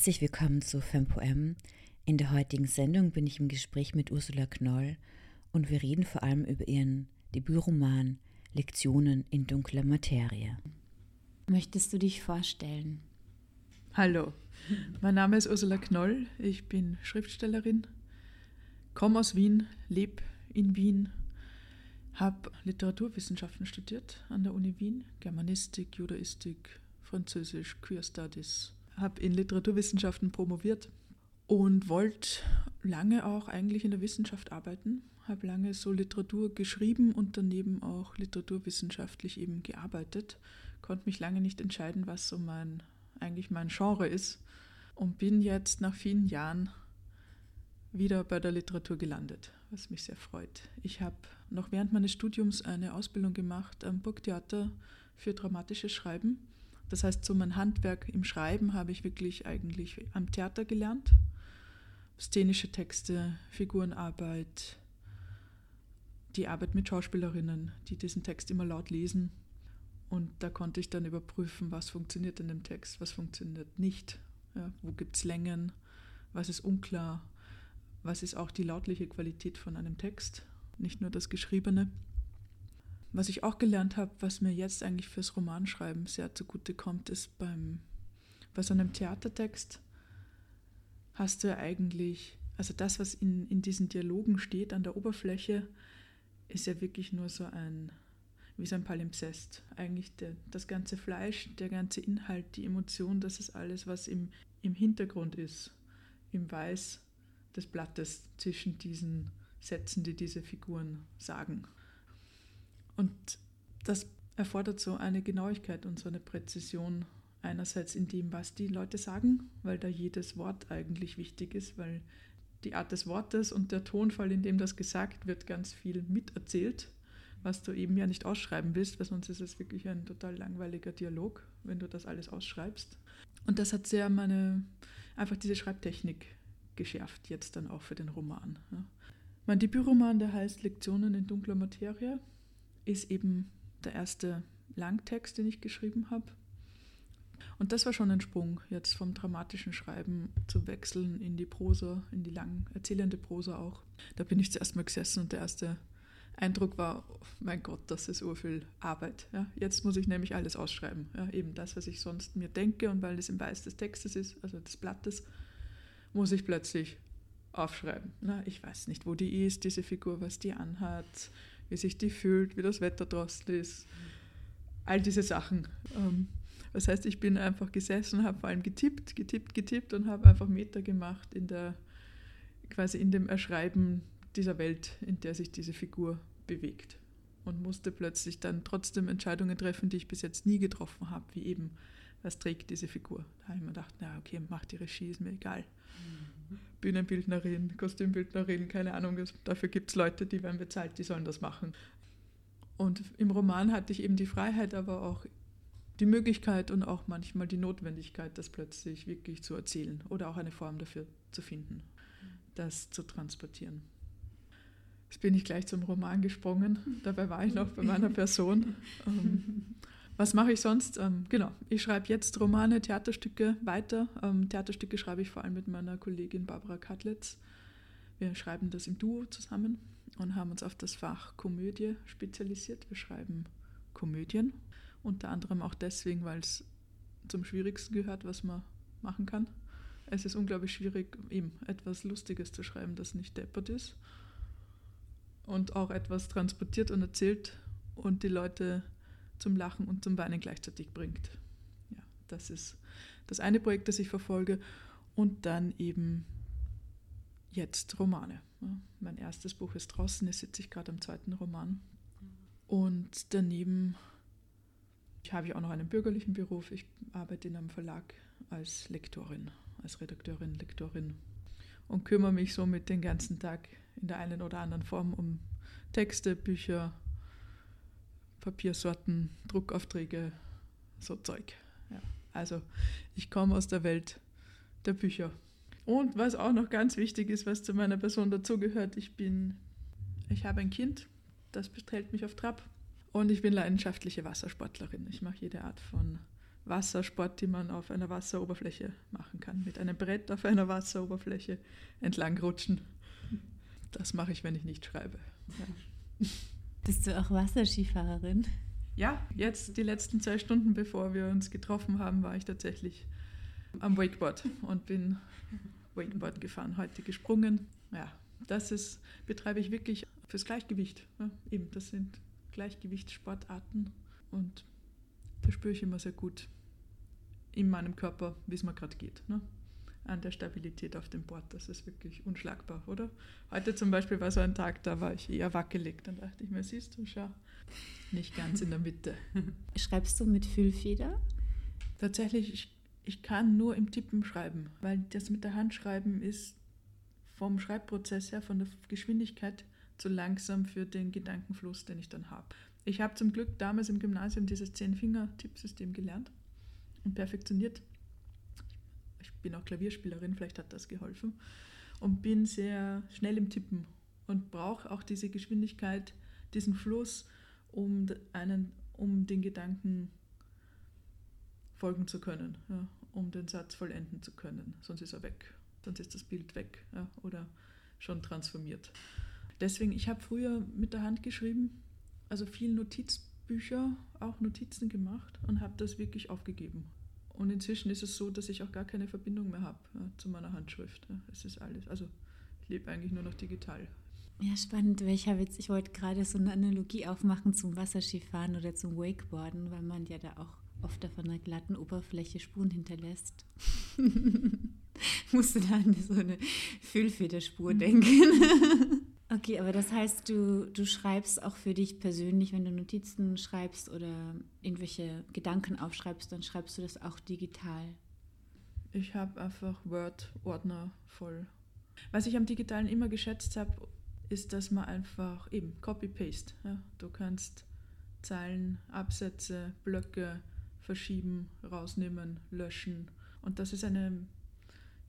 Herzlich willkommen zu FemPoem. In der heutigen Sendung bin ich im Gespräch mit Ursula Knoll und wir reden vor allem über ihren Debütroman Lektionen in dunkler Materie. Möchtest du dich vorstellen? Hallo, mein Name ist Ursula Knoll, ich bin Schriftstellerin, komme aus Wien, lebe in Wien, habe Literaturwissenschaften studiert an der Uni Wien, Germanistik, Judaistik, Französisch, Queer Studies, habe in Literaturwissenschaften promoviert und wollte lange auch eigentlich in der Wissenschaft arbeiten, habe lange so Literatur geschrieben und daneben auch literaturwissenschaftlich eben gearbeitet, konnte mich lange nicht entscheiden, was so mein eigentlich mein Genre ist und bin jetzt nach vielen Jahren wieder bei der Literatur gelandet, was mich sehr freut. Ich habe noch während meines Studiums eine Ausbildung gemacht am Burgtheater für dramatisches Schreiben das heißt, so mein Handwerk im Schreiben habe ich wirklich eigentlich am Theater gelernt. Szenische Texte, Figurenarbeit, die Arbeit mit Schauspielerinnen, die diesen Text immer laut lesen. Und da konnte ich dann überprüfen, was funktioniert in dem Text, was funktioniert nicht. Ja, wo gibt es Längen, was ist unklar, was ist auch die lautliche Qualität von einem Text, nicht nur das Geschriebene. Was ich auch gelernt habe, was mir jetzt eigentlich fürs Romanschreiben sehr zugute kommt, ist beim, bei so einem Theatertext hast du ja eigentlich, also das, was in, in diesen Dialogen steht an der Oberfläche, ist ja wirklich nur so ein, wie so ein Palimpsest. Eigentlich der, das ganze Fleisch, der ganze Inhalt, die Emotion, das ist alles, was im, im Hintergrund ist, im Weiß des Blattes zwischen diesen Sätzen, die diese Figuren sagen. Und das erfordert so eine Genauigkeit und so eine Präzision einerseits in dem, was die Leute sagen, weil da jedes Wort eigentlich wichtig ist, weil die Art des Wortes und der Tonfall, in dem das gesagt wird, ganz viel miterzählt, was du eben ja nicht ausschreiben willst, weil sonst ist es wirklich ein total langweiliger Dialog, wenn du das alles ausschreibst. Und das hat sehr meine, einfach diese Schreibtechnik geschärft, jetzt dann auch für den Roman. Mein Debütroman, der heißt Lektionen in dunkler Materie, ist eben der erste Langtext, den ich geschrieben habe. Und das war schon ein Sprung, jetzt vom dramatischen Schreiben zu wechseln in die Prosa, in die lang erzählende Prosa auch. Da bin ich zuerst mal gesessen und der erste Eindruck war, oh mein Gott, das ist urviel Arbeit. Ja, jetzt muss ich nämlich alles ausschreiben. Ja, eben das, was ich sonst mir denke und weil es im Weiß des Textes ist, also des Blattes, muss ich plötzlich aufschreiben. Na, ich weiß nicht, wo die ist, diese Figur, was die anhat, wie sich die fühlt, wie das Wetter draußen ist. All diese Sachen. Ähm, das heißt, ich bin einfach gesessen, habe vor allem getippt, getippt, getippt und habe einfach Meter gemacht in der, quasi in dem Erschreiben dieser Welt, in der sich diese Figur bewegt. Und musste plötzlich dann trotzdem Entscheidungen treffen, die ich bis jetzt nie getroffen habe, wie eben, was trägt diese Figur. Da habe ich mir gedacht, na okay, mach die Regie, ist mir egal. Mhm. Bühnenbildnerin, Kostümbildnerin, keine Ahnung, dafür gibt es Leute, die werden bezahlt, die sollen das machen. Und im Roman hatte ich eben die Freiheit, aber auch die Möglichkeit und auch manchmal die Notwendigkeit, das plötzlich wirklich zu erzählen oder auch eine Form dafür zu finden, das zu transportieren. Jetzt bin ich gleich zum Roman gesprungen, dabei war ich noch bei meiner Person. Was mache ich sonst? Ähm, genau, ich schreibe jetzt Romane, Theaterstücke weiter. Ähm, Theaterstücke schreibe ich vor allem mit meiner Kollegin Barbara Katlitz. Wir schreiben das im Duo zusammen und haben uns auf das Fach Komödie spezialisiert. Wir schreiben Komödien, unter anderem auch deswegen, weil es zum Schwierigsten gehört, was man machen kann. Es ist unglaublich schwierig, eben etwas Lustiges zu schreiben, das nicht deppert ist und auch etwas transportiert und erzählt und die Leute zum Lachen und zum Weinen gleichzeitig bringt. Ja, das ist das eine Projekt, das ich verfolge. Und dann eben jetzt Romane. Mein erstes Buch ist draußen, jetzt sitze ich gerade am zweiten Roman. Und daneben habe ich auch noch einen bürgerlichen Beruf. Ich arbeite in einem Verlag als Lektorin, als Redakteurin, Lektorin und kümmere mich somit den ganzen Tag in der einen oder anderen Form um Texte, Bücher, Papiersorten, Druckaufträge, so Zeug. Ja. Also ich komme aus der Welt der Bücher. Und was auch noch ganz wichtig ist, was zu meiner Person dazugehört, ich bin, ich habe ein Kind, das bestellt mich auf Trab. Und ich bin leidenschaftliche Wassersportlerin. Ich mache jede Art von Wassersport, die man auf einer Wasseroberfläche machen kann. Mit einem Brett auf einer Wasseroberfläche entlang rutschen. Das mache ich, wenn ich nicht schreibe. Ja. Bist du auch Wasserskifahrerin? Ja, jetzt die letzten zwei Stunden, bevor wir uns getroffen haben, war ich tatsächlich am Wakeboard und bin Wakeboard gefahren, heute gesprungen. Ja, das ist, betreibe ich wirklich fürs Gleichgewicht. Ja, eben, das sind Gleichgewichtssportarten und da spüre ich immer sehr gut in meinem Körper, wie es mir gerade geht. Ne? An der Stabilität auf dem Board, das ist wirklich unschlagbar, oder? Heute zum Beispiel war so ein Tag, da war ich eher wackelig. Dann dachte ich mir, siehst du, schau, nicht ganz in der Mitte. Schreibst du mit Füllfeder? Tatsächlich, ich, ich kann nur im Tippen schreiben, weil das mit der Hand schreiben ist vom Schreibprozess her, von der Geschwindigkeit zu langsam für den Gedankenfluss, den ich dann habe. Ich habe zum Glück damals im Gymnasium dieses Zehn-Finger-Tippsystem gelernt und perfektioniert. Ich bin auch Klavierspielerin, vielleicht hat das geholfen. Und bin sehr schnell im Tippen und brauche auch diese Geschwindigkeit, diesen Fluss, um, einen, um den Gedanken folgen zu können, ja, um den Satz vollenden zu können. Sonst ist er weg, sonst ist das Bild weg ja, oder schon transformiert. Deswegen, ich habe früher mit der Hand geschrieben, also viel Notizbücher, auch Notizen gemacht und habe das wirklich aufgegeben. Und inzwischen ist es so, dass ich auch gar keine Verbindung mehr habe ja, zu meiner Handschrift. Ja. Es ist alles, also ich lebe eigentlich nur noch digital. Ja, spannend. Ich habe jetzt, ich wollte gerade so eine Analogie aufmachen zum Wasserskifahren oder zum Wakeboarden, weil man ja da auch oft auf einer glatten Oberfläche Spuren hinterlässt. Musste da an so eine Füllfederspur mhm. denken. Okay, aber das heißt, du, du schreibst auch für dich persönlich, wenn du Notizen schreibst oder irgendwelche Gedanken aufschreibst, dann schreibst du das auch digital. Ich habe einfach Word-Ordner voll. Was ich am Digitalen immer geschätzt habe, ist, dass man einfach eben Copy-Paste. Ja? Du kannst Zeilen, Absätze, Blöcke verschieben, rausnehmen, löschen. Und das ist eine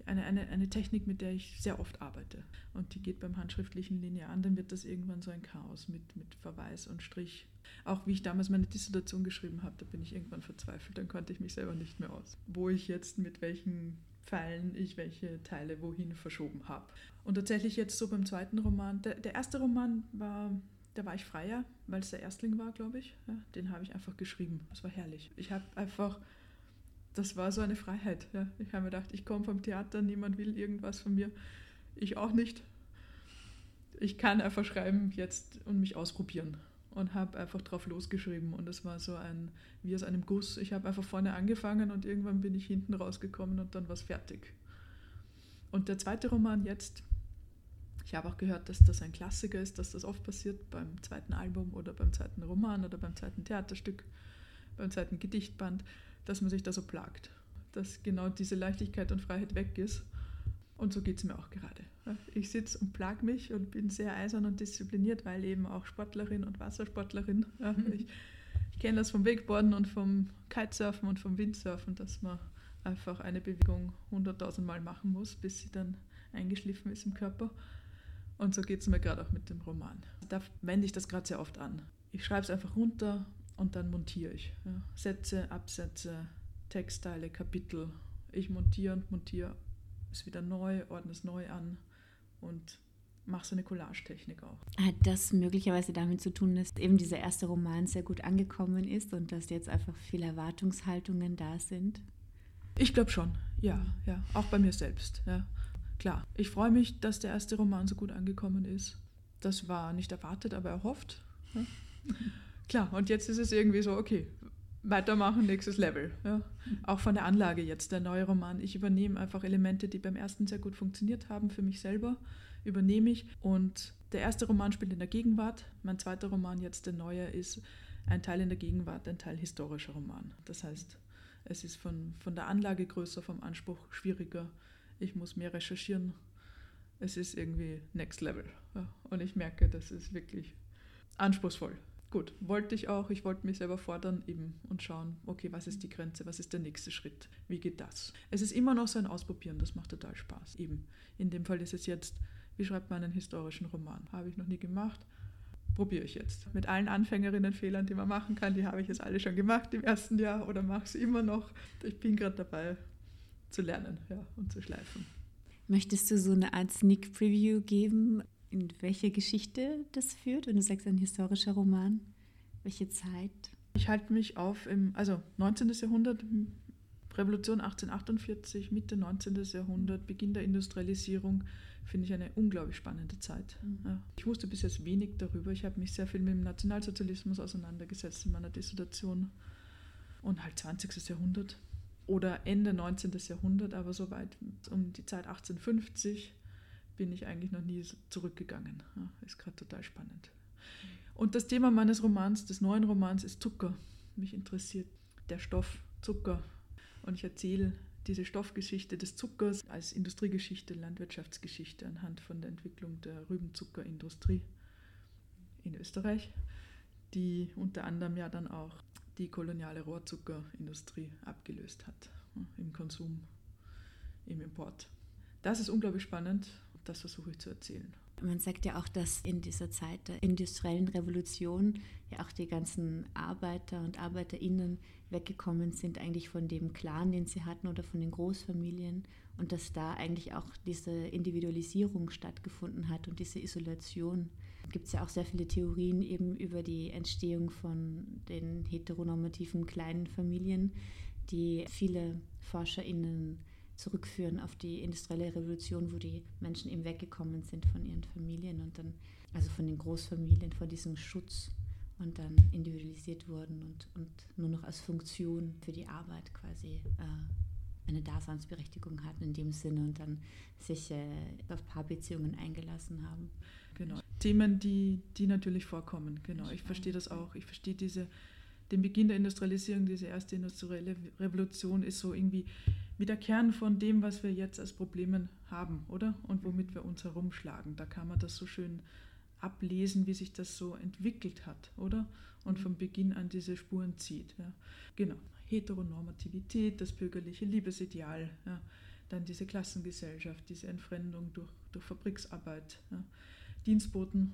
eine, eine, eine Technik, mit der ich sehr oft arbeite. Und die geht beim handschriftlichen linearen, dann wird das irgendwann so ein Chaos mit, mit Verweis und Strich. Auch wie ich damals meine Dissertation geschrieben habe, da bin ich irgendwann verzweifelt, dann konnte ich mich selber nicht mehr aus. Wo ich jetzt mit welchen Pfeilen ich welche Teile wohin verschoben habe. Und tatsächlich jetzt so beim zweiten Roman, der, der erste Roman war da war ich freier, weil es der Erstling war, glaube ich. Ja, den habe ich einfach geschrieben. Das war herrlich. Ich habe einfach das war so eine Freiheit. Ja. Ich habe mir gedacht, ich komme vom Theater, niemand will irgendwas von mir. Ich auch nicht. Ich kann einfach schreiben jetzt und mich ausprobieren. Und habe einfach drauf losgeschrieben. Und es war so ein, wie aus einem Guss. Ich habe einfach vorne angefangen und irgendwann bin ich hinten rausgekommen und dann war es fertig. Und der zweite Roman jetzt, ich habe auch gehört, dass das ein Klassiker ist, dass das oft passiert beim zweiten Album oder beim zweiten Roman oder beim zweiten Theaterstück, beim zweiten Gedichtband dass man sich da so plagt, dass genau diese Leichtigkeit und Freiheit weg ist. Und so geht es mir auch gerade. Ich sitze und plag mich und bin sehr eisern und diszipliniert, weil eben auch Sportlerin und Wassersportlerin. Mhm. Ich, ich kenne das vom Wakeboarden und vom Kitesurfen und vom Windsurfen, dass man einfach eine Bewegung hunderttausend Mal machen muss, bis sie dann eingeschliffen ist im Körper. Und so geht es mir gerade auch mit dem Roman. Da wende ich das gerade sehr oft an. Ich schreibe es einfach runter und dann montiere ich. Ja. Sätze, Absätze, Textteile, Kapitel. Ich montiere und montiere es wieder neu, ordne es neu an und mache so eine Collage-Technik auch. Hat das möglicherweise damit zu tun, dass eben dieser erste Roman sehr gut angekommen ist und dass jetzt einfach viele Erwartungshaltungen da sind? Ich glaube schon, ja, ja, auch bei mir selbst, ja. Klar, ich freue mich, dass der erste Roman so gut angekommen ist. Das war nicht erwartet, aber erhofft. Ja. Klar, und jetzt ist es irgendwie so, okay, weitermachen, nächstes Level. Ja. Auch von der Anlage jetzt, der neue Roman. Ich übernehme einfach Elemente, die beim ersten sehr gut funktioniert haben für mich selber, übernehme ich. Und der erste Roman spielt in der Gegenwart. Mein zweiter Roman, jetzt der neue, ist ein Teil in der Gegenwart, ein Teil historischer Roman. Das heißt, es ist von, von der Anlage größer, vom Anspruch schwieriger. Ich muss mehr recherchieren. Es ist irgendwie Next Level. Ja. Und ich merke, das ist wirklich anspruchsvoll gut, wollte ich auch. Ich wollte mich selber fordern eben und schauen, okay, was ist die Grenze, was ist der nächste Schritt, wie geht das? Es ist immer noch so ein Ausprobieren, das macht total Spaß. Eben, in dem Fall ist es jetzt, wie schreibt man einen historischen Roman? Habe ich noch nie gemacht. probiere ich jetzt. Mit allen Anfängerinnenfehlern, die man machen kann, die habe ich jetzt alle schon gemacht im ersten Jahr oder mache sie immer noch. Ich bin gerade dabei zu lernen ja, und zu schleifen. Möchtest du so eine Art Sneak Preview geben, in welche Geschichte das führt? Wenn du sagst, ein historischer Roman, welche Zeit? Ich halte mich auf im, also 19. Jahrhundert, Revolution 1848, Mitte 19. Jahrhundert, Beginn der Industrialisierung, finde ich eine unglaublich spannende Zeit. Mhm. Ja. Ich wusste bis jetzt wenig darüber. Ich habe mich sehr viel mit dem Nationalsozialismus auseinandergesetzt in meiner Dissertation und halt 20. Jahrhundert oder Ende 19. Jahrhundert, aber so weit um die Zeit 1850 bin ich eigentlich noch nie zurückgegangen. Ja, ist gerade total spannend. Und das Thema meines Romans, des neuen Romans, ist Zucker. Mich interessiert der Stoff Zucker. Und ich erzähle diese Stoffgeschichte des Zuckers als Industriegeschichte, Landwirtschaftsgeschichte anhand von der Entwicklung der Rübenzuckerindustrie in Österreich, die unter anderem ja dann auch die koloniale Rohrzuckerindustrie abgelöst hat im Konsum, im Import. Das ist unglaublich spannend das versuche ich zu erzählen. Man sagt ja auch, dass in dieser Zeit der industriellen Revolution ja auch die ganzen Arbeiter und Arbeiterinnen weggekommen sind eigentlich von dem Clan, den sie hatten oder von den Großfamilien und dass da eigentlich auch diese Individualisierung stattgefunden hat und diese Isolation. Gibt es ja auch sehr viele Theorien eben über die Entstehung von den heteronormativen kleinen Familien, die viele ForscherInnen zurückführen auf die industrielle Revolution, wo die Menschen eben weggekommen sind von ihren Familien und dann, also von den Großfamilien, vor diesem Schutz und dann individualisiert wurden und, und nur noch als Funktion für die Arbeit quasi äh, eine Daseinsberechtigung hatten in dem Sinne und dann sich äh, auf Paarbeziehungen eingelassen haben. Genau. Themen, die, die natürlich vorkommen, genau. Ich verstehe das auch. Ich verstehe diese, den Beginn der Industrialisierung, diese erste industrielle Revolution ist so irgendwie wie der Kern von dem, was wir jetzt als Probleme haben, oder? Und womit wir uns herumschlagen. Da kann man das so schön ablesen, wie sich das so entwickelt hat, oder? Und vom Beginn an diese Spuren zieht. Ja. Genau. Heteronormativität, das bürgerliche Liebesideal, ja. dann diese Klassengesellschaft, diese Entfremdung durch, durch Fabriksarbeit, ja. Dienstboten,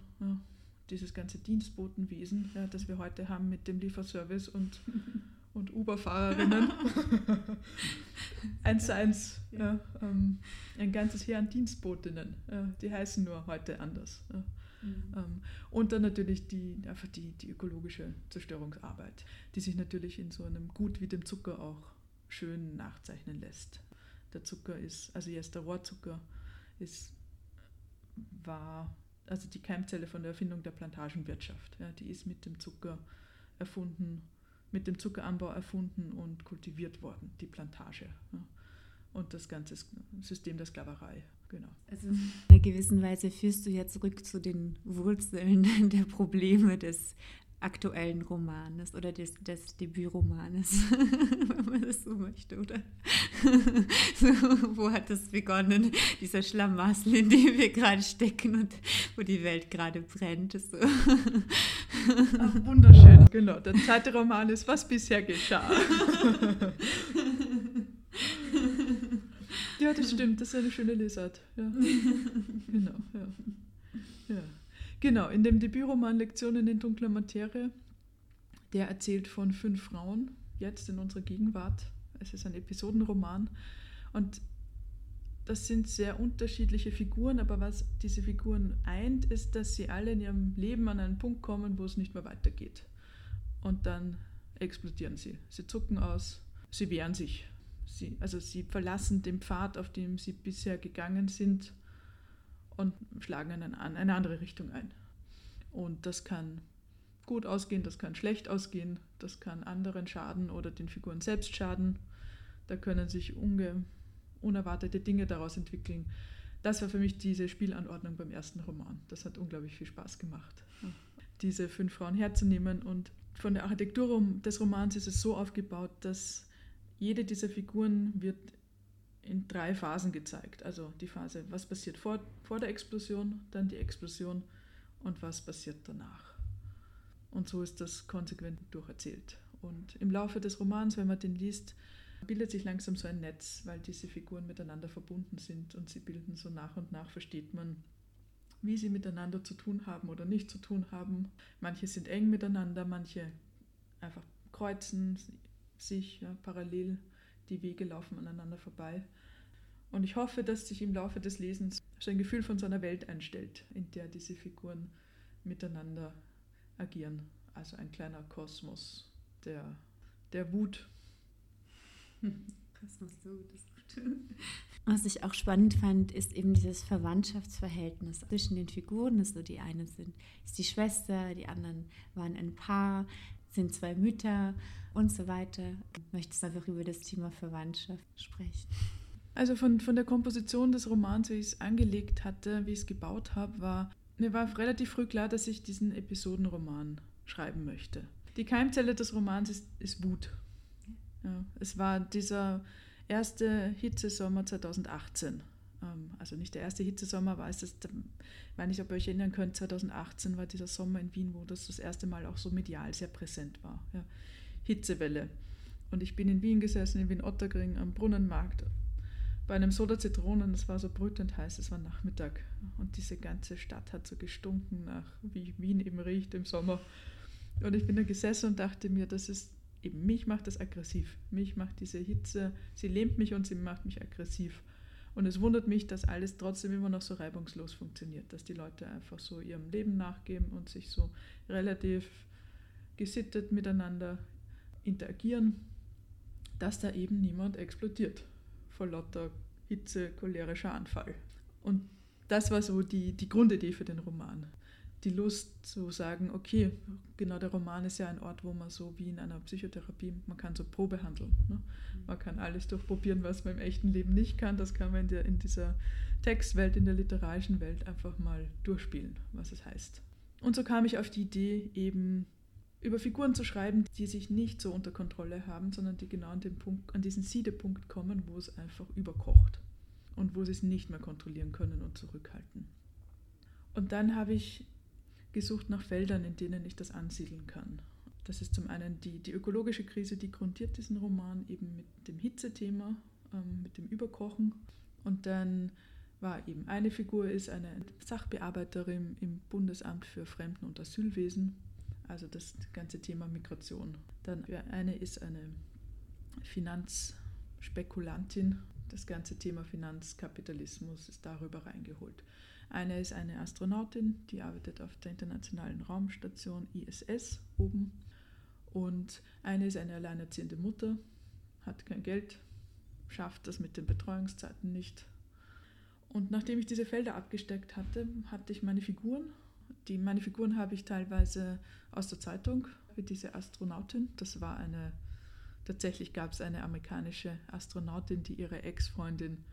dieses ganze Dienstbotenwesen, das wir heute haben mit dem Lieferservice und und Uber-Fahrerinnen. eins zu eins. Ja, ähm, ein ganzes Heer an Dienstbotinnen. Ja, die heißen nur heute anders. Ja. Mhm. Ähm, und dann natürlich die, einfach die, die ökologische Zerstörungsarbeit, die sich natürlich in so einem Gut wie dem Zucker auch schön nachzeichnen lässt. Der Zucker ist, also jetzt der Rohrzucker, ist, war also die Keimzelle von der Erfindung der Plantagenwirtschaft. Ja, die ist mit dem Zucker erfunden mit dem Zuckeranbau erfunden und kultiviert worden, die Plantage. Ja. Und das ganze System der Sklaverei. Genau. Also in einer gewissen Weise führst du ja zurück zu den Wurzeln der Probleme des aktuellen Romanes oder des, des Debütromanes, wenn man das so möchte, oder? so, wo hat das begonnen, dieser Schlamassel, in dem wir gerade stecken und wo die Welt gerade brennt. So. Ach, wunderschön, genau. Der zweite Roman ist, was bisher geschah. ja, das stimmt, das ist eine schöne Lesart. Ja. Genau, ja. ja. Genau, in dem Debütroman Lektionen in dunkler Materie, der erzählt von fünf Frauen, jetzt in unserer Gegenwart. Es ist ein Episodenroman und das sind sehr unterschiedliche Figuren, aber was diese Figuren eint, ist, dass sie alle in ihrem Leben an einen Punkt kommen, wo es nicht mehr weitergeht. Und dann explodieren sie. Sie zucken aus, sie wehren sich. Sie, also sie verlassen den Pfad, auf dem sie bisher gegangen sind und schlagen einen an, eine andere Richtung ein. Und das kann gut ausgehen, das kann schlecht ausgehen, das kann anderen schaden oder den Figuren selbst schaden. Da können sich unge unerwartete Dinge daraus entwickeln. Das war für mich diese Spielanordnung beim ersten Roman. Das hat unglaublich viel Spaß gemacht, diese fünf Frauen herzunehmen. Und von der Architektur des Romans ist es so aufgebaut, dass jede dieser Figuren wird in drei Phasen gezeigt. Also die Phase, was passiert vor, vor der Explosion, dann die Explosion und was passiert danach. Und so ist das konsequent durcherzählt. Und im Laufe des Romans, wenn man den liest, bildet sich langsam so ein Netz, weil diese Figuren miteinander verbunden sind und sie bilden so nach und nach, versteht man, wie sie miteinander zu tun haben oder nicht zu tun haben. Manche sind eng miteinander, manche einfach kreuzen sich ja, parallel, die Wege laufen aneinander vorbei. Und ich hoffe, dass sich im Laufe des Lesens so ein Gefühl von so einer Welt einstellt, in der diese Figuren miteinander agieren. Also ein kleiner Kosmos der, der Wut. Kosmos der Wut ist gut. Was ich auch spannend fand, ist eben dieses Verwandtschaftsverhältnis zwischen den Figuren. Also die eine sind, ist die Schwester, die anderen waren ein Paar, sind zwei Mütter und so weiter. Möchtest du einfach über das Thema Verwandtschaft sprechen? Also von, von der Komposition des Romans, wie ich es angelegt hatte, wie ich es gebaut habe, war, mir war relativ früh klar, dass ich diesen Episodenroman schreiben möchte. Die Keimzelle des Romans ist, ist Wut. Ja, es war dieser erste Hitzesommer 2018. Ähm, also nicht der erste Hitzesommer, war es ich weiß nicht, ob ihr euch erinnern könnt, 2018 war dieser Sommer in Wien, wo das das erste Mal auch so medial sehr präsent war. Ja. Hitzewelle. Und ich bin in Wien gesessen, in Wien-Ottergring am Brunnenmarkt bei einem Soda Zitronen, es war so brütend heiß, es war Nachmittag und diese ganze Stadt hat so gestunken nach, wie Wien eben riecht im Sommer. Und ich bin da gesessen und dachte mir, das ist eben, mich macht das aggressiv. Mich macht diese Hitze, sie lähmt mich und sie macht mich aggressiv. Und es wundert mich, dass alles trotzdem immer noch so reibungslos funktioniert, dass die Leute einfach so ihrem Leben nachgeben und sich so relativ gesittet miteinander interagieren, dass da eben niemand explodiert vor lauter Hitze, cholerischer Anfall. Und das war so die, die Grundidee für den Roman. Die Lust zu sagen, okay, genau der Roman ist ja ein Ort, wo man so wie in einer Psychotherapie, man kann so Probe handeln. Ne? Man kann alles durchprobieren, was man im echten Leben nicht kann. Das kann man in, der, in dieser Textwelt, in der literarischen Welt einfach mal durchspielen, was es heißt. Und so kam ich auf die Idee, eben über Figuren zu schreiben, die sich nicht so unter Kontrolle haben, sondern die genau an, den Punkt, an diesen Siedepunkt kommen, wo es einfach überkocht und wo sie es nicht mehr kontrollieren können und zurückhalten. Und dann habe ich gesucht nach Feldern, in denen ich das ansiedeln kann. Das ist zum einen die, die ökologische Krise, die grundiert diesen Roman eben mit dem Hitzethema, ähm, mit dem Überkochen. Und dann war eben eine Figur ist eine Sachbearbeiterin im Bundesamt für Fremden- und Asylwesen, also das ganze Thema Migration. Dann eine ist eine Finanzspekulantin, das ganze Thema Finanzkapitalismus ist darüber reingeholt. Eine ist eine Astronautin, die arbeitet auf der internationalen Raumstation ISS oben. Und eine ist eine alleinerziehende Mutter, hat kein Geld, schafft das mit den Betreuungszeiten nicht. Und nachdem ich diese Felder abgesteckt hatte, hatte ich meine Figuren die, meine Figuren habe ich teilweise aus der Zeitung, wie diese Astronautin. Das war eine, tatsächlich gab es eine amerikanische Astronautin, die ihre Ex-Freundin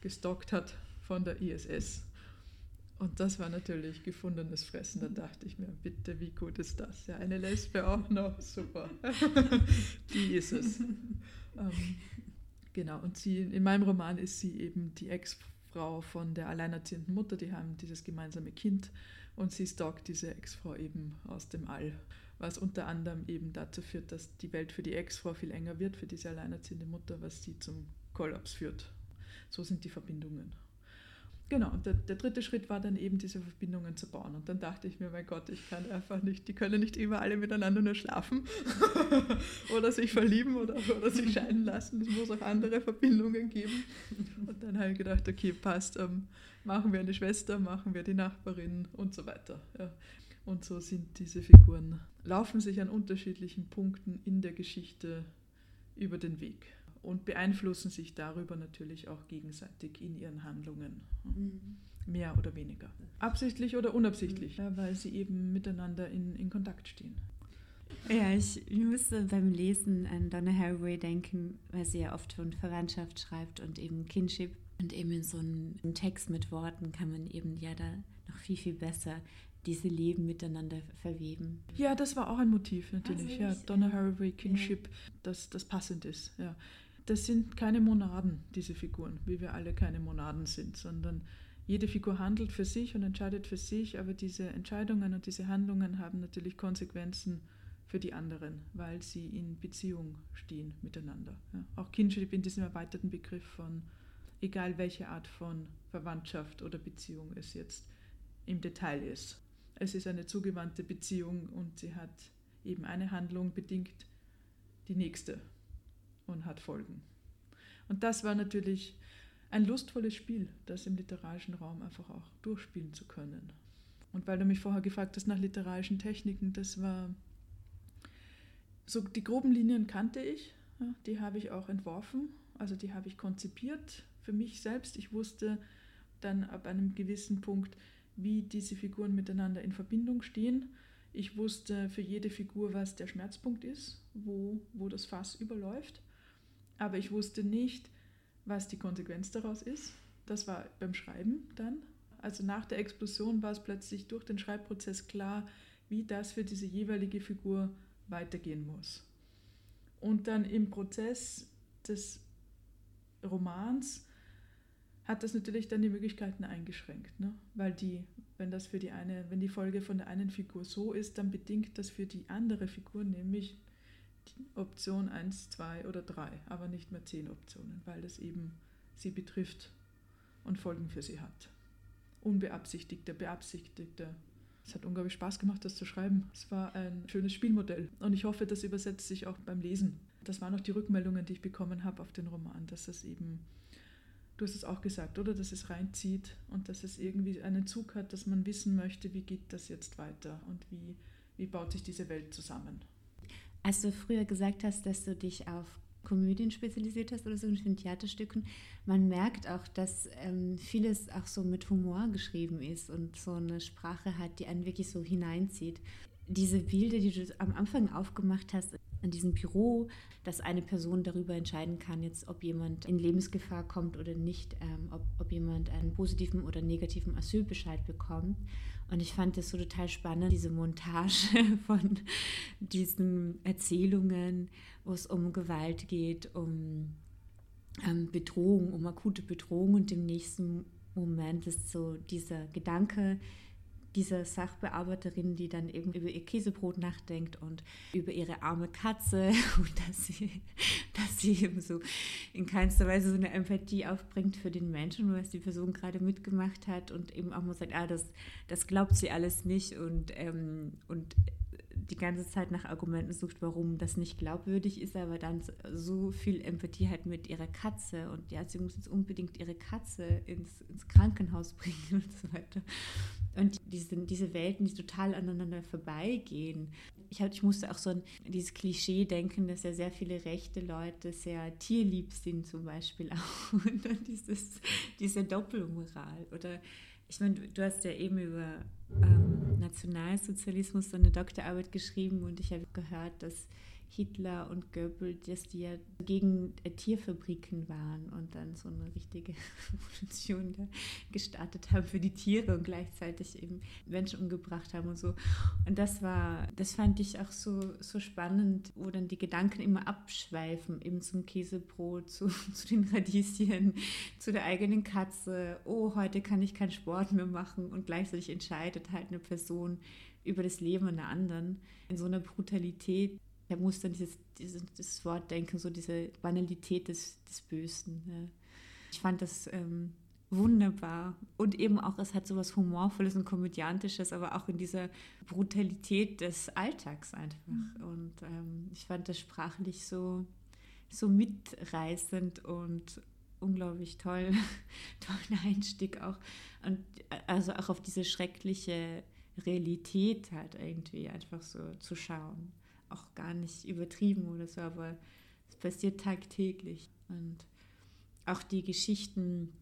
gestalkt hat von der ISS. Und das war natürlich gefundenes Fressen. Da dachte ich mir, bitte, wie gut ist das? Ja, eine Lesbe auch noch, super. die ist es. ähm, genau, und sie, in meinem Roman ist sie eben die Ex-Frau von der alleinerziehenden Mutter. Die haben dieses gemeinsame Kind und sie stalkt diese Ex-Frau eben aus dem All, was unter anderem eben dazu führt, dass die Welt für die Ex-Frau viel enger wird, für diese alleinerziehende Mutter, was sie zum Kollaps führt. So sind die Verbindungen. Genau, und der, der, dritte Schritt war dann eben diese Verbindungen zu bauen. Und dann dachte ich mir, mein Gott, ich kann einfach nicht, die können nicht immer alle miteinander nur schlafen oder sich verlieben oder, oder sich scheiden lassen. Es muss auch andere Verbindungen geben. Und dann habe ich gedacht, okay, passt, ähm, machen wir eine Schwester, machen wir die Nachbarin und so weiter. Ja. Und so sind diese Figuren, laufen sich an unterschiedlichen Punkten in der Geschichte über den Weg und beeinflussen sich darüber natürlich auch gegenseitig in ihren Handlungen. Mhm. Mehr oder weniger. Absichtlich oder unabsichtlich, ja, weil sie eben miteinander in, in Kontakt stehen. Ja, ich musste beim Lesen an Donna Haraway denken, weil sie ja oft von Verwandtschaft schreibt und eben Kinship. Und eben in so einem Text mit Worten kann man eben ja da noch viel, viel besser diese Leben miteinander verweben. Ja, das war auch ein Motiv natürlich. Also ja, Donna Haraway, Kinship, ja. das, das passend ist. Ja das sind keine Monaden, diese Figuren, wie wir alle keine Monaden sind, sondern jede Figur handelt für sich und entscheidet für sich, aber diese Entscheidungen und diese Handlungen haben natürlich Konsequenzen für die anderen, weil sie in Beziehung stehen miteinander. Ja. Auch Kinship in diesem erweiterten Begriff von, egal welche Art von Verwandtschaft oder Beziehung es jetzt im Detail ist. Es ist eine zugewandte Beziehung und sie hat eben eine Handlung bedingt die nächste und hat Folgen. Und das war natürlich ein lustvolles Spiel, das im literarischen Raum einfach auch durchspielen zu können. Und weil du mich vorher gefragt hast nach literarischen Techniken, das war so die groben Linien kannte ich, die habe ich auch entworfen, also die habe ich konzipiert für mich selbst. Ich wusste dann ab einem gewissen Punkt, wie diese Figuren miteinander in Verbindung stehen. Ich wusste für jede Figur, was der Schmerzpunkt ist, wo, wo das Fass überläuft. Aber ich wusste nicht, was die Konsequenz daraus ist. Das war beim Schreiben dann. Also nach der Explosion war es plötzlich durch den Schreibprozess klar, wie das für diese jeweilige Figur weitergehen muss. Und dann im Prozess des Romans hat das natürlich dann die Möglichkeiten eingeschränkt, ne? weil die, wenn das für die eine, wenn die Folge von der einen Figur so ist, dann bedingt das für die andere Figur nämlich Option 1, 2 oder 3, aber nicht mehr 10 Optionen, weil das eben sie betrifft und Folgen für sie hat. Unbeabsichtigte, beabsichtigte. Es hat unglaublich Spaß gemacht, das zu schreiben. Es war ein schönes Spielmodell und ich hoffe, das übersetzt sich auch beim Lesen. Das waren auch die Rückmeldungen, die ich bekommen habe auf den Roman, dass es eben, du hast es auch gesagt, oder, dass es reinzieht und dass es irgendwie einen Zug hat, dass man wissen möchte, wie geht das jetzt weiter und wie, wie baut sich diese Welt zusammen. Als du früher gesagt hast, dass du dich auf Komödien spezialisiert hast oder so in Theaterstücken, man merkt auch, dass ähm, vieles auch so mit Humor geschrieben ist und so eine Sprache hat, die einen wirklich so hineinzieht. Diese Bilder, die du am Anfang aufgemacht hast, in diesem Büro, dass eine Person darüber entscheiden kann, jetzt, ob jemand in Lebensgefahr kommt oder nicht, ähm, ob, ob jemand einen positiven oder negativen Asylbescheid bekommt. Und ich fand das so total spannend, diese Montage von diesen Erzählungen, wo es um Gewalt geht, um ähm, Bedrohung, um akute Bedrohung. Und im nächsten Moment ist so dieser Gedanke, dieser Sachbearbeiterin, die dann eben über ihr Käsebrot nachdenkt und über ihre arme Katze und dass sie, dass sie eben so in keinster Weise so eine Empathie aufbringt für den Menschen, was die Person gerade mitgemacht hat und eben auch mal sagt, ah, das, das glaubt sie alles nicht und, ähm, und die ganze Zeit nach Argumenten sucht, warum das nicht glaubwürdig ist, aber dann so viel Empathie hat mit ihrer Katze und ja, sie muss jetzt unbedingt ihre Katze ins, ins Krankenhaus bringen und so weiter. Und diese, diese Welten, die total aneinander vorbeigehen. Ich, hab, ich musste auch so an dieses Klischee denken, dass ja sehr viele rechte Leute sehr tierlieb sind zum Beispiel auch. Und dann dieses, diese Doppelmoral. Oder ich meine, du hast ja eben über ähm, Nationalsozialismus so eine Doktorarbeit geschrieben und ich habe gehört, dass Hitler und Goebbels, dass die ja gegen äh, Tierfabriken waren und dann so eine richtige Revolution da gestartet haben für die Tiere und gleichzeitig eben Menschen umgebracht haben und so. Und das war, das fand ich auch so, so spannend, wo dann die Gedanken immer abschweifen, eben zum Käsebrot, zu, zu den Radieschen, zu der eigenen Katze. Oh, heute kann ich keinen Sport mehr machen und gleichzeitig entscheidet halt eine Person über das Leben einer anderen in so einer Brutalität, er muss dann dieses, dieses, dieses Wort denken, so diese Banalität des, des Bösen. Ja. Ich fand das ähm, wunderbar. Und eben auch, es hat so was Humorvolles und Komödiantisches, aber auch in dieser Brutalität des Alltags einfach. Mhm. Und ähm, ich fand das sprachlich so, so mitreißend und unglaublich toll, tollen Einstieg auch. Und also auch auf diese schreckliche Realität halt irgendwie einfach so zu schauen auch gar nicht übertrieben oder so, aber es passiert tagtäglich. Und auch die Geschichten,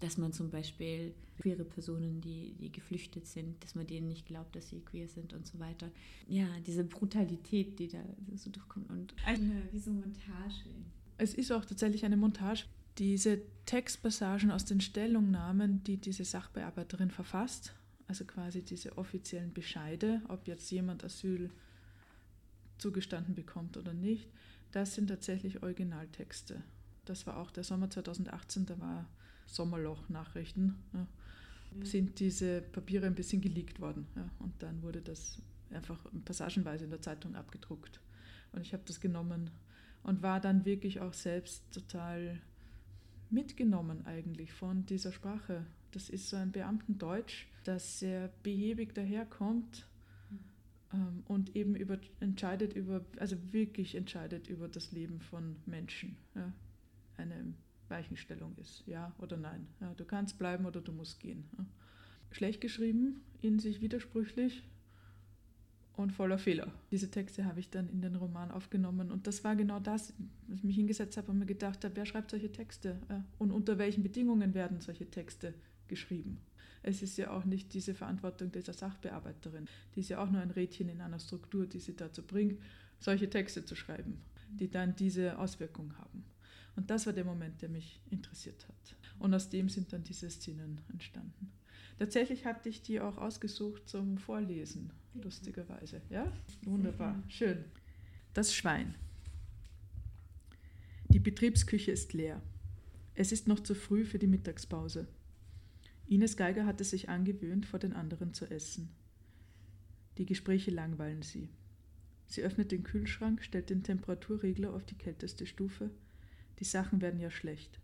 dass man zum Beispiel queere Personen, die, die geflüchtet sind, dass man denen nicht glaubt, dass sie queer sind und so weiter. Ja, diese Brutalität, die da so durchkommt und eine, wie so Montage. Es ist auch tatsächlich eine Montage. Diese Textpassagen aus den Stellungnahmen, die diese Sachbearbeiterin verfasst, also quasi diese offiziellen Bescheide, ob jetzt jemand Asyl zugestanden bekommt oder nicht, das sind tatsächlich Originaltexte. Das war auch der Sommer 2018, da war Sommerloch-Nachrichten. Ja, mhm. Sind diese Papiere ein bisschen geleakt worden. Ja, und dann wurde das einfach passagenweise in der Zeitung abgedruckt. Und ich habe das genommen und war dann wirklich auch selbst total mitgenommen eigentlich von dieser Sprache. Das ist so ein Beamtendeutsch, das sehr behäbig daherkommt ähm, und eben über, entscheidet über, also wirklich entscheidet über das Leben von Menschen. Ja? Eine Weichenstellung ist, ja oder nein. Ja, du kannst bleiben oder du musst gehen. Ja? Schlecht geschrieben, in sich widersprüchlich und voller Fehler. Diese Texte habe ich dann in den Roman aufgenommen und das war genau das, was ich mich hingesetzt habe und mir gedacht habe, wer schreibt solche Texte und unter welchen Bedingungen werden solche Texte geschrieben. Es ist ja auch nicht diese Verantwortung dieser Sachbearbeiterin. Die ist ja auch nur ein Rädchen in einer Struktur, die sie dazu bringt, solche Texte zu schreiben, die dann diese Auswirkungen haben. Und das war der Moment, der mich interessiert hat. Und aus dem sind dann diese Szenen entstanden. Tatsächlich hatte ich die auch ausgesucht zum Vorlesen, lustigerweise. Ja? Wunderbar, schön. Das Schwein. Die Betriebsküche ist leer. Es ist noch zu früh für die Mittagspause. Ines Geiger hatte sich angewöhnt, vor den anderen zu essen. Die Gespräche langweilen sie. Sie öffnet den Kühlschrank, stellt den Temperaturregler auf die kälteste Stufe. Die Sachen werden ja schlecht.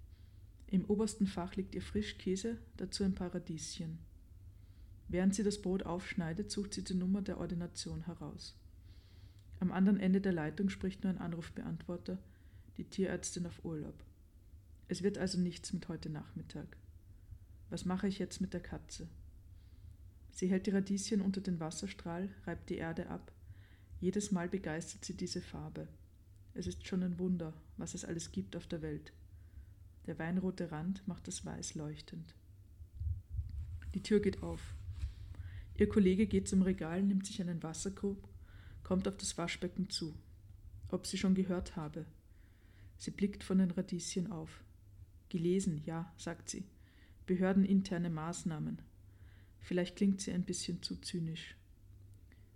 Im obersten Fach liegt ihr Frischkäse, dazu ein paar Radieschen. Während sie das Brot aufschneidet, sucht sie die Nummer der Ordination heraus. Am anderen Ende der Leitung spricht nur ein Anrufbeantworter, die Tierärztin auf Urlaub. Es wird also nichts mit heute Nachmittag. Was mache ich jetzt mit der Katze? Sie hält die Radieschen unter den Wasserstrahl, reibt die Erde ab. Jedes Mal begeistert sie diese Farbe. Es ist schon ein Wunder, was es alles gibt auf der Welt. Der weinrote Rand macht das Weiß leuchtend. Die Tür geht auf. Ihr Kollege geht zum Regal, nimmt sich einen Wasserkrug, kommt auf das Waschbecken zu. Ob sie schon gehört habe. Sie blickt von den Radieschen auf. Gelesen, ja, sagt sie behördeninterne Maßnahmen. Vielleicht klingt sie ein bisschen zu zynisch.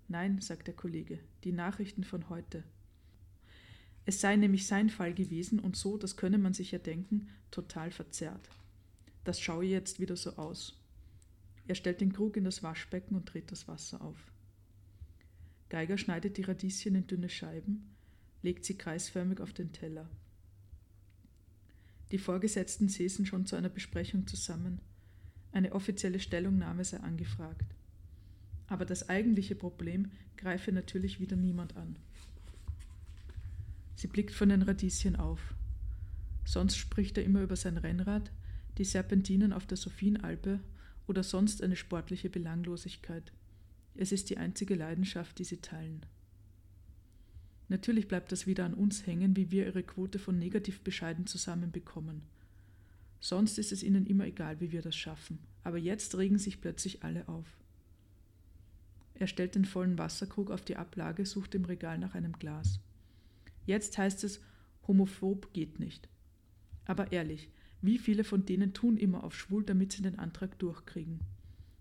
Nein, sagt der Kollege, die Nachrichten von heute. Es sei nämlich sein Fall gewesen und so, das könne man sich ja denken, total verzerrt. Das schaue jetzt wieder so aus. Er stellt den Krug in das Waschbecken und dreht das Wasser auf. Geiger schneidet die Radieschen in dünne Scheiben, legt sie kreisförmig auf den Teller. Die Vorgesetzten säßen schon zu einer Besprechung zusammen. Eine offizielle Stellungnahme sei angefragt. Aber das eigentliche Problem greife natürlich wieder niemand an. Sie blickt von den Radieschen auf. Sonst spricht er immer über sein Rennrad, die Serpentinen auf der Sophienalpe oder sonst eine sportliche Belanglosigkeit. Es ist die einzige Leidenschaft, die sie teilen. Natürlich bleibt das wieder an uns hängen, wie wir ihre Quote von negativ bescheiden zusammenbekommen. Sonst ist es ihnen immer egal, wie wir das schaffen, aber jetzt regen sich plötzlich alle auf. Er stellt den vollen Wasserkrug auf die Ablage, sucht im Regal nach einem Glas. Jetzt heißt es, homophob geht nicht. Aber ehrlich, wie viele von denen tun immer auf schwul, damit sie den Antrag durchkriegen?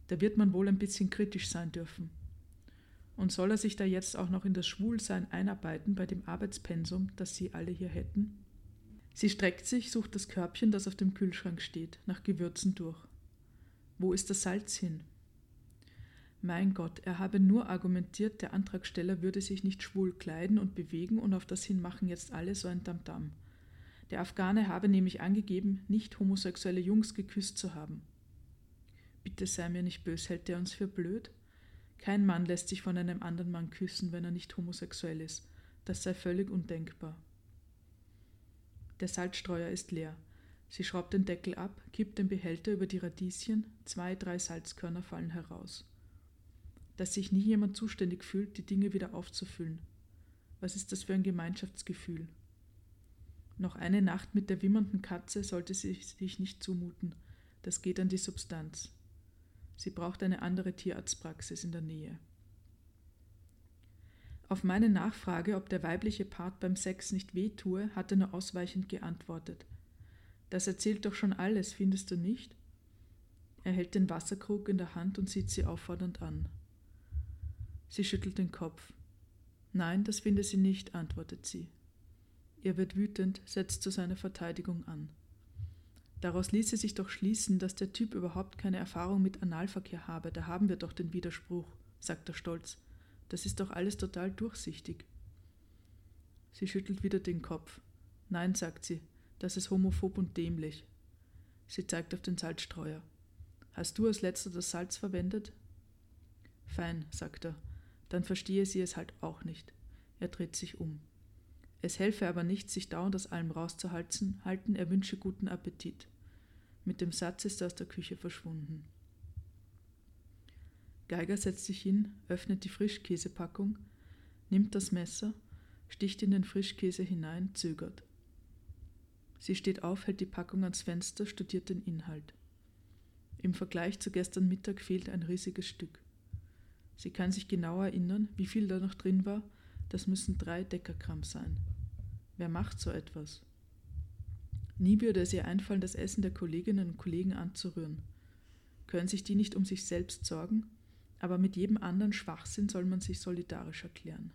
Da wird man wohl ein bisschen kritisch sein dürfen. Und soll er sich da jetzt auch noch in das Schwulsein einarbeiten bei dem Arbeitspensum, das Sie alle hier hätten? Sie streckt sich, sucht das Körbchen, das auf dem Kühlschrank steht, nach Gewürzen durch. Wo ist das Salz hin? Mein Gott, er habe nur argumentiert, der Antragsteller würde sich nicht schwul kleiden und bewegen und auf das hin machen jetzt alle so ein Tamtam. Der Afghane habe nämlich angegeben, nicht homosexuelle Jungs geküsst zu haben. Bitte sei mir nicht bös, hält er uns für blöd? Kein Mann lässt sich von einem anderen Mann küssen, wenn er nicht homosexuell ist. Das sei völlig undenkbar. Der Salzstreuer ist leer. Sie schraubt den Deckel ab, kippt den Behälter über die Radieschen, zwei, drei Salzkörner fallen heraus. Dass sich nie jemand zuständig fühlt, die Dinge wieder aufzufüllen. Was ist das für ein Gemeinschaftsgefühl? Noch eine Nacht mit der wimmernden Katze sollte sie sich nicht zumuten. Das geht an die Substanz. Sie braucht eine andere Tierarztpraxis in der Nähe. Auf meine Nachfrage, ob der weibliche Part beim Sex nicht wehtue, hat er nur ausweichend geantwortet. Das erzählt doch schon alles, findest du nicht? Er hält den Wasserkrug in der Hand und sieht sie auffordernd an. Sie schüttelt den Kopf. Nein, das finde sie nicht, antwortet sie. Er wird wütend, setzt zu seiner Verteidigung an. Daraus ließe sich doch schließen, dass der Typ überhaupt keine Erfahrung mit Analverkehr habe. Da haben wir doch den Widerspruch, sagt er stolz. Das ist doch alles total durchsichtig. Sie schüttelt wieder den Kopf. Nein, sagt sie, das ist homophob und dämlich. Sie zeigt auf den Salzstreuer. Hast du als letzter das Salz verwendet? Fein, sagt er, dann verstehe sie es halt auch nicht. Er dreht sich um. Es helfe aber nicht, sich dauernd aus allem rauszuhalten, halten, er wünsche guten Appetit. Mit dem Satz ist er aus der Küche verschwunden. Geiger setzt sich hin, öffnet die Frischkäsepackung, nimmt das Messer, sticht in den Frischkäse hinein, zögert. Sie steht auf, hält die Packung ans Fenster, studiert den Inhalt. Im Vergleich zu gestern Mittag fehlt ein riesiges Stück. Sie kann sich genau erinnern, wie viel da noch drin war. Das müssen drei Dekagramm sein. Wer macht so etwas? Nie würde es ihr einfallen, das Essen der Kolleginnen und Kollegen anzurühren. Können sich die nicht um sich selbst sorgen? Aber mit jedem anderen Schwachsinn soll man sich solidarisch erklären.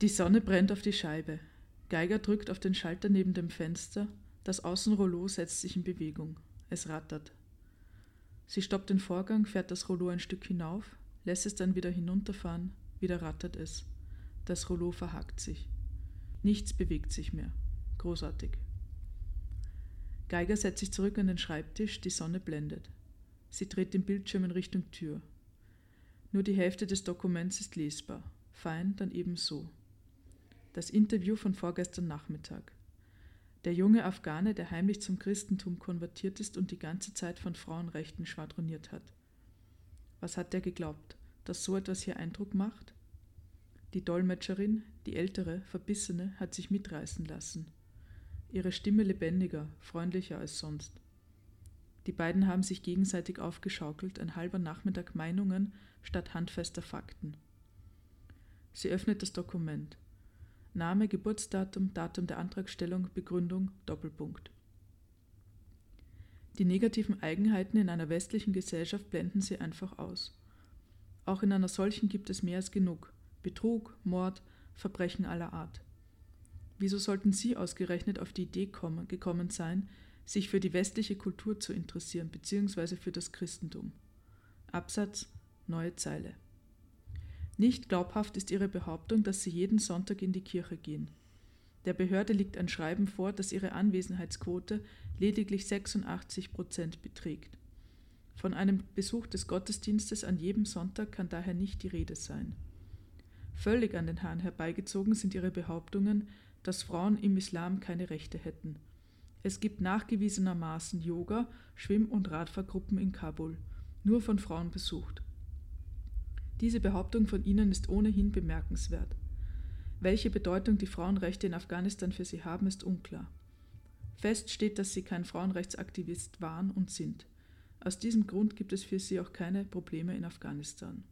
Die Sonne brennt auf die Scheibe. Geiger drückt auf den Schalter neben dem Fenster. Das Außenrollo setzt sich in Bewegung. Es rattert. Sie stoppt den Vorgang, fährt das Rollo ein Stück hinauf, lässt es dann wieder hinunterfahren, wieder rattert es. Das Rollo verhakt sich. Nichts bewegt sich mehr. Großartig. Geiger setzt sich zurück an den Schreibtisch, die Sonne blendet. Sie dreht den Bildschirm in Richtung Tür. Nur die Hälfte des Dokuments ist lesbar. Fein, dann eben so. Das Interview von vorgestern Nachmittag. Der junge Afghane, der heimlich zum Christentum konvertiert ist und die ganze Zeit von Frauenrechten schwadroniert hat. Was hat der geglaubt, dass so etwas hier Eindruck macht? Die Dolmetscherin, die ältere, verbissene, hat sich mitreißen lassen. Ihre Stimme lebendiger, freundlicher als sonst. Die beiden haben sich gegenseitig aufgeschaukelt, ein halber Nachmittag Meinungen statt handfester Fakten. Sie öffnet das Dokument. Name, Geburtsdatum, Datum der Antragstellung, Begründung, Doppelpunkt. Die negativen Eigenheiten in einer westlichen Gesellschaft blenden sie einfach aus. Auch in einer solchen gibt es mehr als genug. Betrug, Mord, Verbrechen aller Art. Wieso sollten Sie ausgerechnet auf die Idee kommen, gekommen sein, sich für die westliche Kultur zu interessieren, beziehungsweise für das Christentum? Absatz, neue Zeile. Nicht glaubhaft ist ihre Behauptung, dass sie jeden Sonntag in die Kirche gehen. Der Behörde liegt ein Schreiben vor, dass ihre Anwesenheitsquote lediglich 86 Prozent beträgt. Von einem Besuch des Gottesdienstes an jedem Sonntag kann daher nicht die Rede sein. Völlig an den Haaren herbeigezogen sind ihre Behauptungen, dass Frauen im Islam keine Rechte hätten. Es gibt nachgewiesenermaßen Yoga, Schwimm- und Radfahrgruppen in Kabul, nur von Frauen besucht. Diese Behauptung von Ihnen ist ohnehin bemerkenswert. Welche Bedeutung die Frauenrechte in Afghanistan für Sie haben, ist unklar. Fest steht, dass Sie kein Frauenrechtsaktivist waren und sind. Aus diesem Grund gibt es für Sie auch keine Probleme in Afghanistan.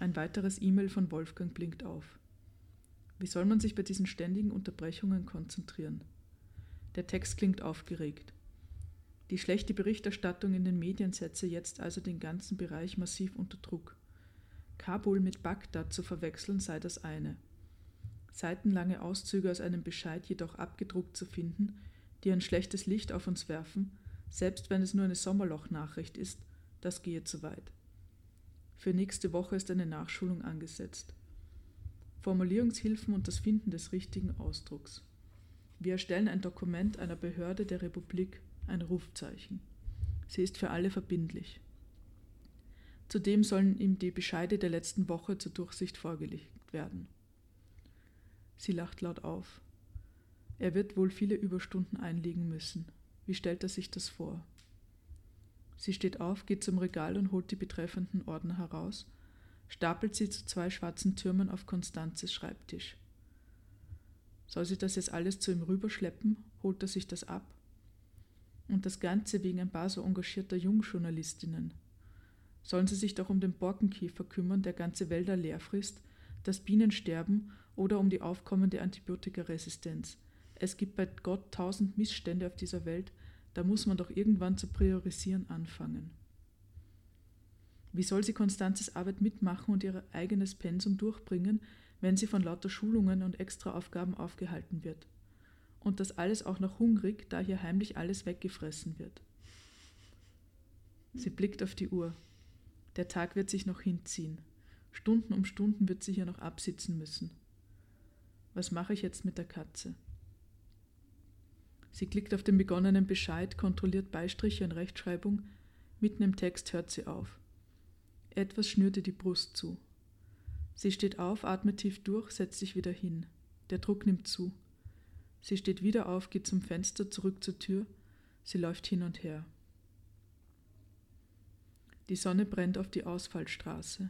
Ein weiteres E-Mail von Wolfgang blinkt auf. Wie soll man sich bei diesen ständigen Unterbrechungen konzentrieren? Der Text klingt aufgeregt. Die schlechte Berichterstattung in den Medien setze jetzt also den ganzen Bereich massiv unter Druck. Kabul mit Bagdad zu verwechseln sei das eine. Seitenlange Auszüge aus einem Bescheid jedoch abgedruckt zu finden, die ein schlechtes Licht auf uns werfen, selbst wenn es nur eine Sommerlochnachricht ist, das gehe zu weit. Für nächste Woche ist eine Nachschulung angesetzt. Formulierungshilfen und das Finden des richtigen Ausdrucks. Wir erstellen ein Dokument einer Behörde der Republik ein Rufzeichen. Sie ist für alle verbindlich. Zudem sollen ihm die Bescheide der letzten Woche zur Durchsicht vorgelegt werden. Sie lacht laut auf. Er wird wohl viele Überstunden einlegen müssen. Wie stellt er sich das vor? Sie steht auf, geht zum Regal und holt die betreffenden Orden heraus, stapelt sie zu zwei schwarzen Türmen auf Konstanzes Schreibtisch. Soll sie das jetzt alles zu ihm rüberschleppen? Holt er sich das ab? Und das Ganze wegen ein paar so engagierter Jungjournalistinnen. Sollen sie sich doch um den Borkenkäfer kümmern, der ganze Wälder leer frisst, das Bienensterben oder um die aufkommende Antibiotikaresistenz. Es gibt bei Gott tausend Missstände auf dieser Welt, da muss man doch irgendwann zu priorisieren anfangen. Wie soll sie Konstanzes Arbeit mitmachen und ihr eigenes Pensum durchbringen, wenn sie von lauter Schulungen und Extraaufgaben aufgehalten wird? und das alles auch noch hungrig, da hier heimlich alles weggefressen wird. Sie blickt auf die Uhr. Der Tag wird sich noch hinziehen. Stunden um Stunden wird sie hier noch absitzen müssen. Was mache ich jetzt mit der Katze? Sie klickt auf den begonnenen Bescheid, kontrolliert Beistriche und Rechtschreibung, Mitten im Text hört sie auf. Etwas schnürt ihr die Brust zu. Sie steht auf, atmet tief durch, setzt sich wieder hin. Der Druck nimmt zu. Sie steht wieder auf, geht zum Fenster, zurück zur Tür. Sie läuft hin und her. Die Sonne brennt auf die Ausfallstraße.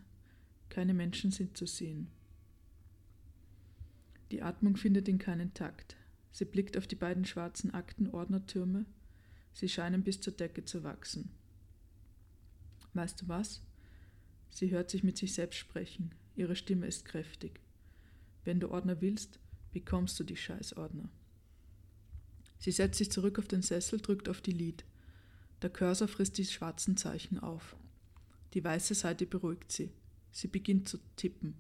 Keine Menschen sind zu sehen. Die Atmung findet in keinen Takt. Sie blickt auf die beiden schwarzen Aktenordnertürme. Sie scheinen bis zur Decke zu wachsen. Weißt du was? Sie hört sich mit sich selbst sprechen. Ihre Stimme ist kräftig. Wenn du Ordner willst, bekommst du die Scheißordner. Sie setzt sich zurück auf den Sessel, drückt auf die Lid. Der Cursor frisst die schwarzen Zeichen auf. Die weiße Seite beruhigt sie. Sie beginnt zu tippen.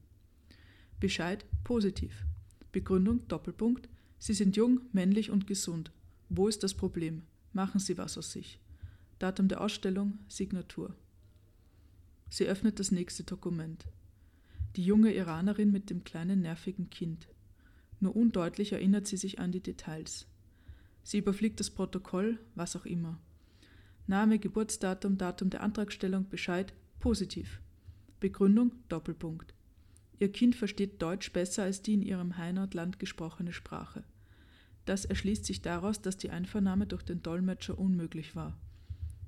Bescheid positiv. Begründung Doppelpunkt. Sie sind jung, männlich und gesund. Wo ist das Problem? Machen Sie was aus sich. Datum der Ausstellung, Signatur. Sie öffnet das nächste Dokument. Die junge Iranerin mit dem kleinen nervigen Kind. Nur undeutlich erinnert sie sich an die Details. Sie überfliegt das Protokoll, was auch immer. Name, Geburtsdatum, Datum der Antragstellung, Bescheid, positiv. Begründung, Doppelpunkt. Ihr Kind versteht Deutsch besser als die in ihrem Heimatland gesprochene Sprache. Das erschließt sich daraus, dass die Einvernahme durch den Dolmetscher unmöglich war.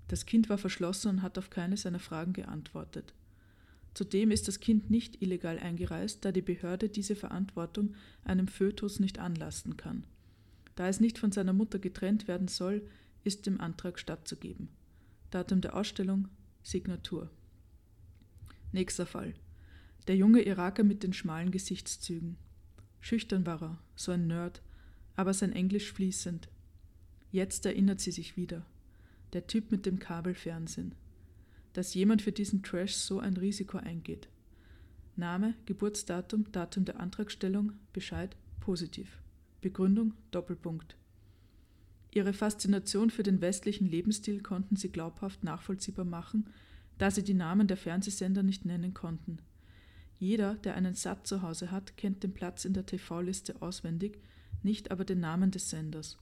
Das Kind war verschlossen und hat auf keine seiner Fragen geantwortet. Zudem ist das Kind nicht illegal eingereist, da die Behörde diese Verantwortung einem Fötus nicht anlasten kann. Da es nicht von seiner Mutter getrennt werden soll, ist dem Antrag stattzugeben. Datum der Ausstellung Signatur. Nächster Fall. Der junge Iraker mit den schmalen Gesichtszügen. Schüchtern war er, so ein Nerd, aber sein Englisch fließend. Jetzt erinnert sie sich wieder. Der Typ mit dem Kabelfernsehen. Dass jemand für diesen Trash so ein Risiko eingeht. Name, Geburtsdatum, Datum der Antragstellung, Bescheid, positiv. Begründung, Doppelpunkt. Ihre Faszination für den westlichen Lebensstil konnten sie glaubhaft nachvollziehbar machen, da sie die Namen der Fernsehsender nicht nennen konnten. Jeder, der einen Satz zu Hause hat, kennt den Platz in der TV-Liste auswendig, nicht aber den Namen des Senders.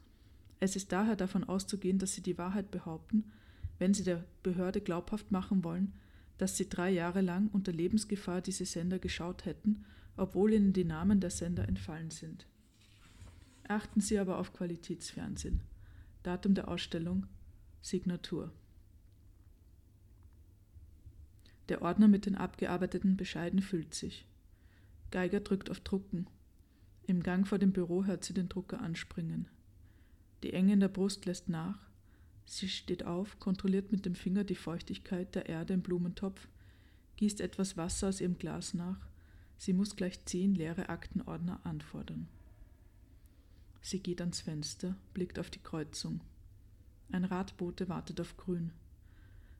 Es ist daher davon auszugehen, dass sie die Wahrheit behaupten, wenn sie der Behörde glaubhaft machen wollen, dass sie drei Jahre lang unter Lebensgefahr diese Sender geschaut hätten, obwohl ihnen die Namen der Sender entfallen sind. Achten Sie aber auf Qualitätsfernsehen. Datum der Ausstellung, Signatur. Der Ordner mit den abgearbeiteten Bescheiden füllt sich. Geiger drückt auf Drucken. Im Gang vor dem Büro hört sie den Drucker anspringen. Die Enge in der Brust lässt nach. Sie steht auf, kontrolliert mit dem Finger die Feuchtigkeit der Erde im Blumentopf, gießt etwas Wasser aus ihrem Glas nach. Sie muss gleich zehn leere Aktenordner anfordern. Sie geht ans Fenster, blickt auf die Kreuzung. Ein Radbote wartet auf Grün.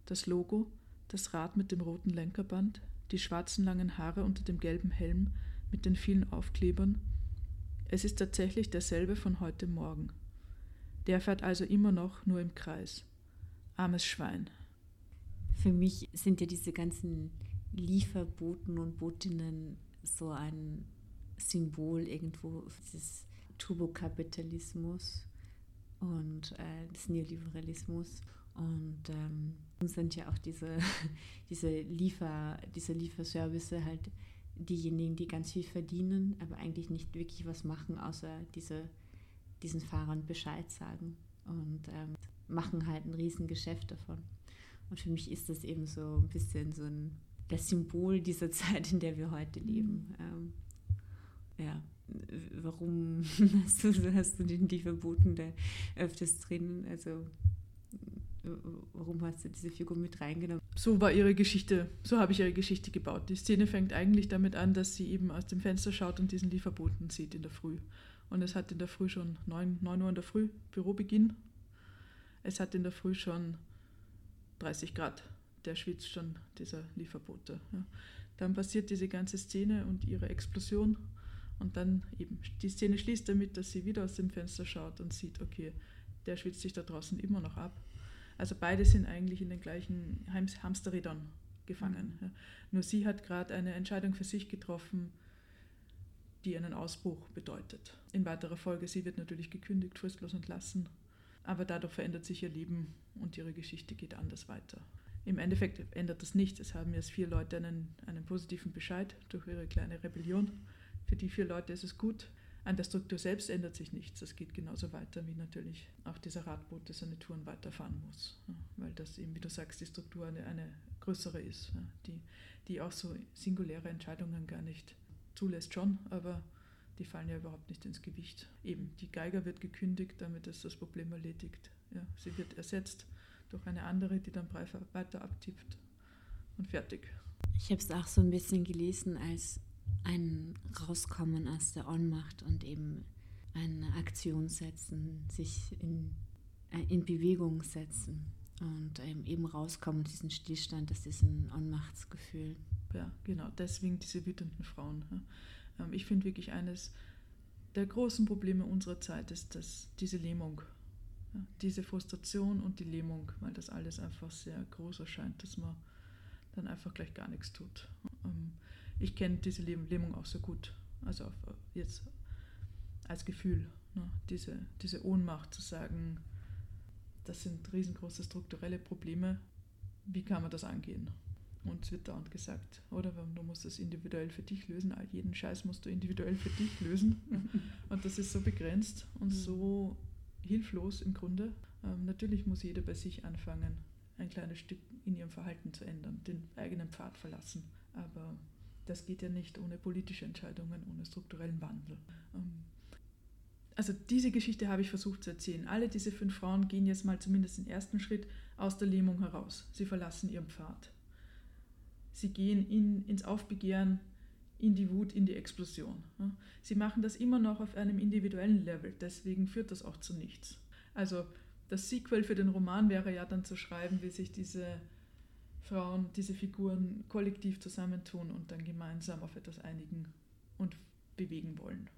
Das Logo, das Rad mit dem roten Lenkerband, die schwarzen langen Haare unter dem gelben Helm mit den vielen Aufklebern. Es ist tatsächlich derselbe von heute Morgen. Der fährt also immer noch nur im Kreis. Armes Schwein. Für mich sind ja diese ganzen Lieferboten und Botinnen so ein Symbol irgendwo des Turbokapitalismus und äh, des Neoliberalismus. Und ähm, sind ja auch diese, diese, Liefer, diese Lieferservice halt diejenigen, die ganz viel verdienen, aber eigentlich nicht wirklich was machen, außer diese, diesen Fahrern Bescheid sagen und ähm, machen halt ein Riesengeschäft davon. Und für mich ist das eben so ein bisschen so ein, das Symbol dieser Zeit, in der wir heute leben. Ähm, ja, warum hast du, hast du den die Verboten da öfters drin? Also warum hast du diese Figur mit reingenommen? So war ihre Geschichte, so habe ich ihre Geschichte gebaut. Die Szene fängt eigentlich damit an, dass sie eben aus dem Fenster schaut und diesen Lieferboten sieht in der Früh. Und es hat in der Früh schon 9, 9 Uhr in der Früh, Bürobeginn. Es hat in der Früh schon 30 Grad. Der schwitzt schon, dieser Lieferbote. Ja. Dann passiert diese ganze Szene und ihre Explosion. Und dann eben, die Szene schließt damit, dass sie wieder aus dem Fenster schaut und sieht, okay, der schwitzt sich da draußen immer noch ab. Also beide sind eigentlich in den gleichen Hamsterrädern gefangen. Mhm. Ja. Nur sie hat gerade eine Entscheidung für sich getroffen, die einen Ausbruch bedeutet. In weiterer Folge, sie wird natürlich gekündigt, fristlos entlassen, aber dadurch verändert sich ihr Leben und ihre Geschichte geht anders weiter. im Endeffekt ändert das nichts. Es haben jetzt vier Leute einen, einen positiven Bescheid durch ihre kleine Rebellion. Für die vier Leute ist es gut. An der Struktur selbst ändert sich nichts. Das geht genauso weiter, wie natürlich auch dieser Radboot, das seine Touren weiterfahren muss. Weil das eben, wie du sagst, die Struktur eine, eine größere ist, die, die auch so singuläre Entscheidungen gar nicht zulässt schon, aber die fallen ja überhaupt nicht ins Gewicht. Eben, die Geiger wird gekündigt, damit ist das Problem erledigt. Ja, sie wird ersetzt durch eine andere, die dann weiter abtippt und fertig. Ich habe es auch so ein bisschen gelesen als ein Rauskommen aus der Ohnmacht und eben eine Aktion setzen, sich in, äh, in Bewegung setzen und ähm, eben rauskommen, diesen Stillstand, das ist ein Ohnmachtsgefühl. Ja, genau, deswegen diese wütenden Frauen. Ähm, ich finde wirklich eines der großen Probleme unserer Zeit ist dass diese Lähmung, diese Frustration und die Lähmung, weil das alles einfach sehr groß erscheint, dass man dann einfach gleich gar nichts tut. Ich kenne diese Lähmung auch sehr gut. Also äh, jetzt als Gefühl, ne? diese, diese Ohnmacht zu sagen, das sind riesengroße strukturelle Probleme, wie kann man das angehen? Und es wird dauernd gesagt, oder du musst das individuell für dich lösen, all jeden Scheiß musst du individuell für dich lösen. und das ist so begrenzt und mhm. so hilflos im Grunde. Ähm, natürlich muss jeder bei sich anfangen, ein kleines Stück in ihrem Verhalten zu ändern, den eigenen Pfad verlassen. Aber das geht ja nicht ohne politische Entscheidungen, ohne strukturellen Wandel. Ähm, also diese Geschichte habe ich versucht zu erzählen. Alle diese fünf Frauen gehen jetzt mal zumindest den ersten Schritt aus der Lähmung heraus. Sie verlassen ihren Pfad. Sie gehen in, ins Aufbegehren, in die Wut, in die Explosion. Sie machen das immer noch auf einem individuellen Level, deswegen führt das auch zu nichts. Also das Sequel für den Roman wäre ja dann zu schreiben, wie sich diese Frauen, diese Figuren kollektiv zusammentun und dann gemeinsam auf etwas einigen und bewegen wollen.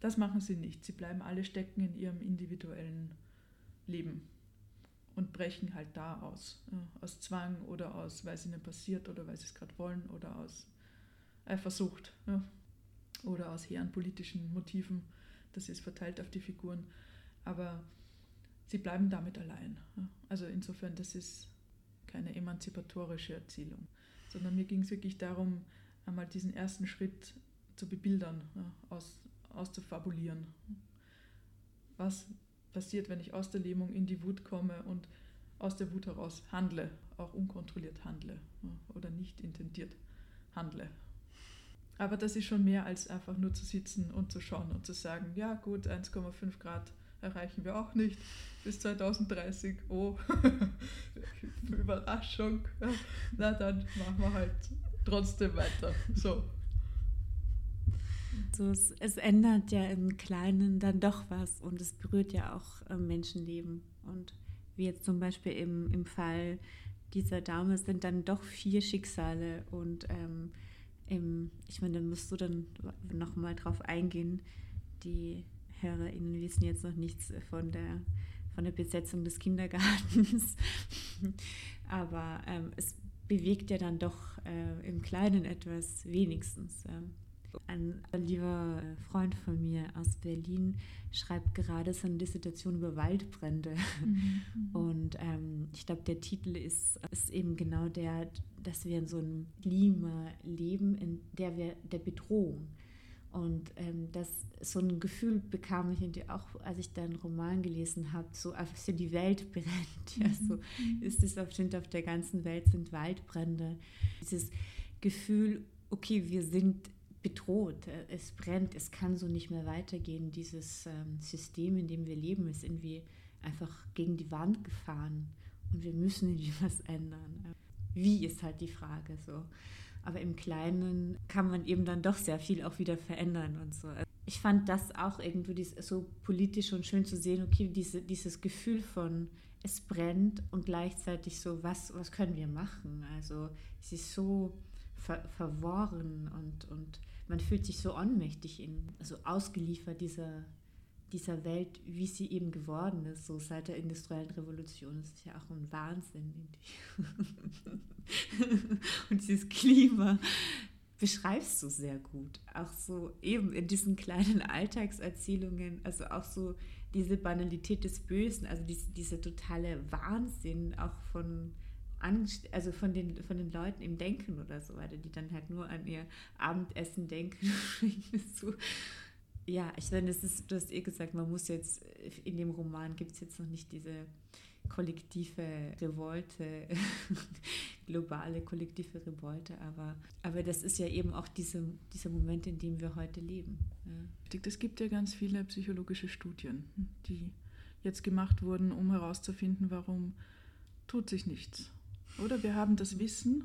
Das machen sie nicht. Sie bleiben alle stecken in ihrem individuellen Leben und brechen halt da aus. Aus Zwang oder aus, weil es ihnen passiert oder weil sie es gerade wollen oder aus Eifersucht oder aus hehren politischen Motiven. Das ist verteilt auf die Figuren. Aber sie bleiben damit allein. Also insofern, das ist keine emanzipatorische Erzählung, sondern mir ging es wirklich darum, einmal diesen ersten Schritt zu bebildern, aus, auszufabulieren. Was passiert, wenn ich aus der Lähmung in die Wut komme und aus der Wut heraus handle, auch unkontrolliert handle oder nicht intendiert handle. Aber das ist schon mehr als einfach nur zu sitzen und zu schauen und zu sagen, ja gut, 1,5 Grad erreichen wir auch nicht bis 2030. Oh, Überraschung. Na dann machen wir halt trotzdem weiter. So. So, es, es, ändert ja im Kleinen dann doch was und es berührt ja auch äh, Menschenleben. Und wie jetzt zum Beispiel im, im Fall dieser Dame sind dann doch vier Schicksale und ähm, im, ich meine, dann musst du dann nochmal drauf eingehen, die HörerInnen wissen jetzt noch nichts von der, von der Besetzung des Kindergartens. Aber ähm, es bewegt ja dann doch äh, im Kleinen etwas wenigstens. Ja. Ein lieber Freund von mir aus Berlin schreibt gerade seine Dissertation über Waldbrände. Mhm. Und ähm, ich glaube, der Titel ist, ist eben genau der, dass wir in so einem Klima leben, in der wir der Bedrohung und ähm, das, so ein Gefühl bekam ich irgendwie auch, als ich deinen Roman gelesen habe, so einfach so die Welt brennt. Ja, so mhm. ist es auf, auf der ganzen Welt sind Waldbrände. Dieses Gefühl, okay, wir sind bedroht, äh, es brennt, es kann so nicht mehr weitergehen. Dieses ähm, System, in dem wir leben, ist irgendwie einfach gegen die Wand gefahren und wir müssen irgendwie was ändern. Wie ist halt die Frage so. Aber im Kleinen kann man eben dann doch sehr viel auch wieder verändern und so. Ich fand das auch irgendwie so politisch und schön zu sehen, okay, diese, dieses Gefühl von es brennt und gleichzeitig so, was, was können wir machen? Also es ist so ver verworren und, und man fühlt sich so ohnmächtig in, also ausgeliefert dieser, dieser Welt, wie sie eben geworden ist, so seit der industriellen Revolution. Das ist ja auch ein Wahnsinn. Und dieses Klima beschreibst du sehr gut. Auch so eben in diesen kleinen Alltagserzählungen, also auch so diese Banalität des Bösen, also diese, dieser totale Wahnsinn auch von also von den, von den Leuten im Denken oder so weiter, die dann halt nur an ihr Abendessen denken. so. Ja, ich meine, das ist, du hast eh gesagt, man muss jetzt, in dem Roman gibt es jetzt noch nicht diese kollektive Revolte, globale kollektive Revolte, aber, aber das ist ja eben auch diese, dieser Moment, in dem wir heute leben. Ja. Es gibt ja ganz viele psychologische Studien, die jetzt gemacht wurden, um herauszufinden, warum tut sich nichts. Oder wir haben das Wissen,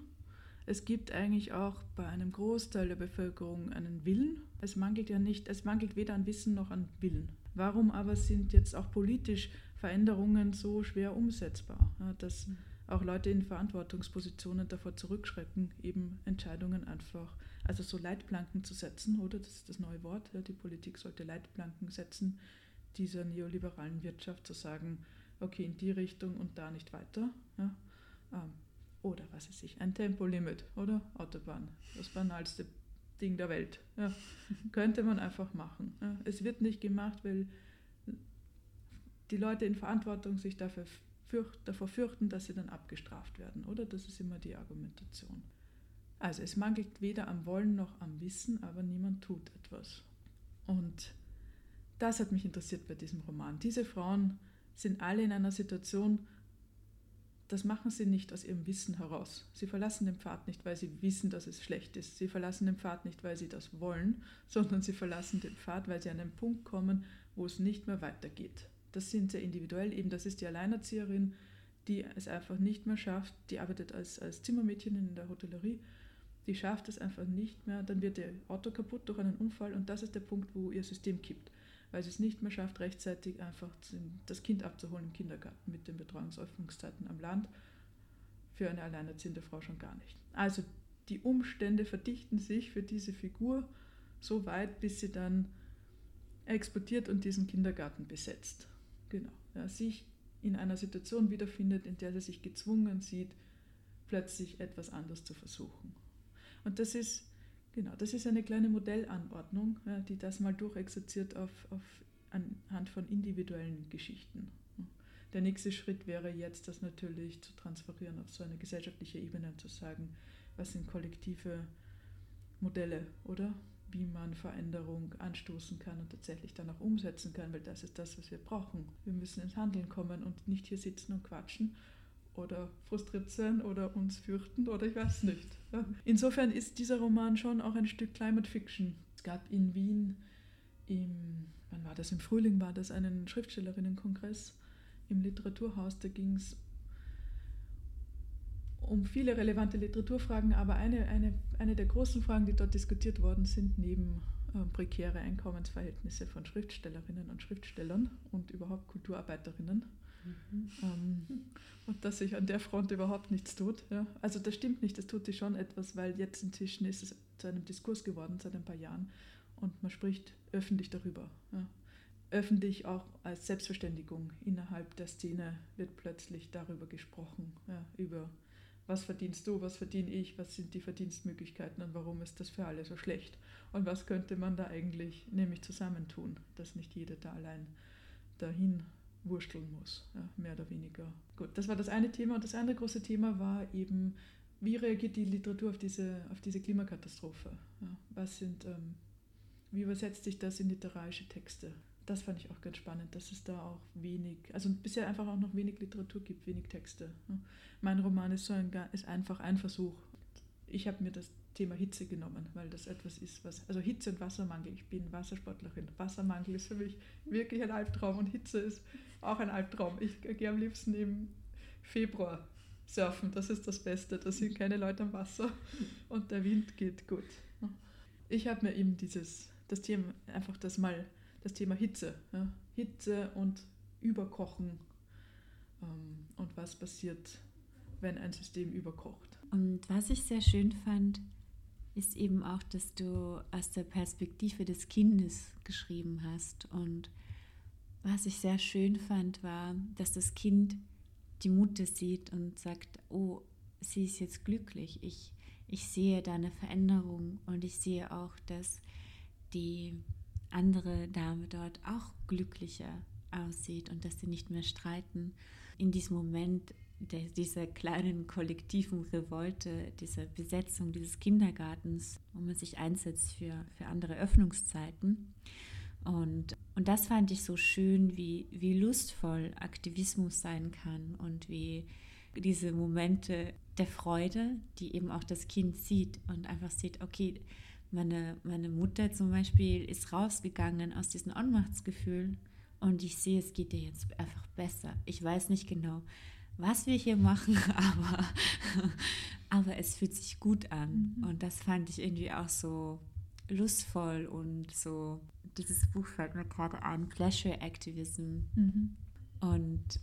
es gibt eigentlich auch bei einem Großteil der Bevölkerung einen Willen. Es mangelt ja nicht, es mangelt weder an Wissen noch an Willen. Warum aber sind jetzt auch politisch Veränderungen so schwer umsetzbar, dass mhm. auch Leute in Verantwortungspositionen davor zurückschrecken, eben Entscheidungen einfach, also so Leitplanken zu setzen, oder? Das ist das neue Wort. Die Politik sollte Leitplanken setzen, dieser neoliberalen Wirtschaft zu sagen, okay, in die Richtung und da nicht weiter. Ja? Oder was weiß ich, ein Tempolimit oder Autobahn, das banalste Ding der Welt. Ja? Könnte man einfach machen. Ja? Es wird nicht gemacht, weil die Leute in Verantwortung sich dafür fürcht, davor fürchten, dass sie dann abgestraft werden, oder? Das ist immer die Argumentation. Also es mangelt weder am Wollen noch am Wissen, aber niemand tut etwas. Und das hat mich interessiert bei diesem Roman. Diese Frauen sind alle in einer Situation, das machen sie nicht aus ihrem Wissen heraus. Sie verlassen den Pfad nicht, weil sie wissen, dass es schlecht ist. Sie verlassen den Pfad nicht, weil sie das wollen, sondern sie verlassen den Pfad, weil sie an einen Punkt kommen, wo es nicht mehr weitergeht. Das sind sehr individuell. Eben, das ist die Alleinerzieherin, die es einfach nicht mehr schafft. Die arbeitet als, als Zimmermädchen in der Hotellerie. Die schafft es einfach nicht mehr. Dann wird ihr Auto kaputt durch einen Unfall und das ist der Punkt, wo ihr System kippt weil sie es nicht mehr schafft, rechtzeitig einfach das Kind abzuholen im Kindergarten mit den Betreuungsöffnungszeiten am Land. Für eine alleinerziehende Frau schon gar nicht. Also die Umstände verdichten sich für diese Figur so weit, bis sie dann exportiert und diesen Kindergarten besetzt. Genau. Ja, sich in einer Situation wiederfindet, in der sie sich gezwungen sieht, plötzlich etwas anderes zu versuchen. Und das ist Genau, das ist eine kleine Modellanordnung, die das mal durchexerziert auf, auf, anhand von individuellen Geschichten. Der nächste Schritt wäre jetzt, das natürlich zu transferieren auf so eine gesellschaftliche Ebene und zu sagen, was sind kollektive Modelle, oder? Wie man Veränderung anstoßen kann und tatsächlich dann auch umsetzen kann, weil das ist das, was wir brauchen. Wir müssen ins Handeln kommen und nicht hier sitzen und quatschen oder frustriert sein oder uns fürchten oder ich weiß nicht. Insofern ist dieser Roman schon auch ein Stück Climate Fiction. Es gab in Wien im, wann war das, im Frühling war das, einen Schriftstellerinnenkongress im Literaturhaus, da ging es um viele relevante Literaturfragen, aber eine, eine, eine der großen Fragen, die dort diskutiert worden sind, neben äh, prekäre Einkommensverhältnisse von Schriftstellerinnen und Schriftstellern und überhaupt Kulturarbeiterinnen, Mhm. Ähm, und dass sich an der Front überhaupt nichts tut. Ja. Also das stimmt nicht, das tut sich schon etwas, weil jetzt inzwischen ist es zu einem Diskurs geworden seit ein paar Jahren und man spricht öffentlich darüber. Ja. Öffentlich auch als Selbstverständigung innerhalb der Szene wird plötzlich darüber gesprochen, ja, über was verdienst du, was verdiene ich, was sind die Verdienstmöglichkeiten und warum ist das für alle so schlecht und was könnte man da eigentlich nämlich zusammentun, dass nicht jeder da allein dahin wursteln muss, ja, mehr oder weniger. Gut, das war das eine Thema. Und das andere große Thema war eben, wie reagiert die Literatur auf diese, auf diese Klimakatastrophe? Ja, was sind, ähm, wie übersetzt sich das in literarische Texte? Das fand ich auch ganz spannend, dass es da auch wenig, also bisher einfach auch noch wenig Literatur gibt, wenig Texte. Ja. Mein Roman ist, so ein, ist einfach ein Versuch. Ich habe mir das Thema Hitze genommen, weil das etwas ist, was, also Hitze und Wassermangel, ich bin Wassersportlerin. Wassermangel ist für mich wirklich ein Albtraum und Hitze ist auch ein Albtraum. Ich gehe am liebsten im Februar surfen, das ist das Beste. Da sind keine Leute am Wasser und der Wind geht gut. Ich habe mir eben dieses, das Thema, einfach das mal, das Thema Hitze, ja, Hitze und Überkochen ähm, und was passiert, wenn ein System überkocht. Und was ich sehr schön fand, ist eben auch, dass du aus der Perspektive des Kindes geschrieben hast. Und was ich sehr schön fand, war, dass das Kind die Mutter sieht und sagt, oh, sie ist jetzt glücklich. Ich, ich sehe da eine Veränderung und ich sehe auch, dass die andere Dame dort auch glücklicher aussieht und dass sie nicht mehr streiten. In diesem Moment der, dieser kleinen kollektiven Revolte, dieser Besetzung dieses Kindergartens, wo man sich einsetzt für, für andere Öffnungszeiten. Und, und das fand ich so schön, wie, wie lustvoll Aktivismus sein kann und wie diese Momente der Freude, die eben auch das Kind sieht und einfach sieht, okay, meine, meine Mutter zum Beispiel ist rausgegangen aus diesem Ohnmachtsgefühl und ich sehe, es geht ihr jetzt einfach besser. Ich weiß nicht genau, was wir hier machen, aber, aber es fühlt sich gut an. Mhm. Und das fand ich irgendwie auch so lustvoll und so. Dieses Buch fällt mir gerade ein, Pleasure Activism. Mhm. Und,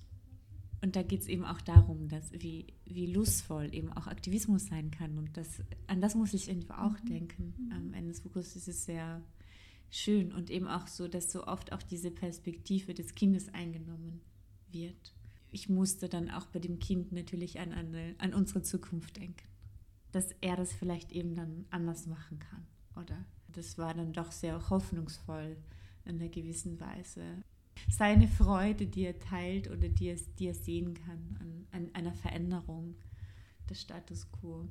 und da geht es eben auch darum, dass wie, wie lustvoll eben auch Aktivismus sein kann. Und das, an das muss ich irgendwie auch mhm. denken. Mhm. Am Ende des Buches ist es sehr schön und eben auch so, dass so oft auch diese Perspektive des Kindes eingenommen wird. Ich musste dann auch bei dem Kind natürlich an, eine, an unsere Zukunft denken, dass er das vielleicht eben dann anders machen kann, oder? Das war dann doch sehr hoffnungsvoll in einer gewissen Weise. Seine Freude, die er teilt oder die er, die er sehen kann an, an einer Veränderung des Status quo.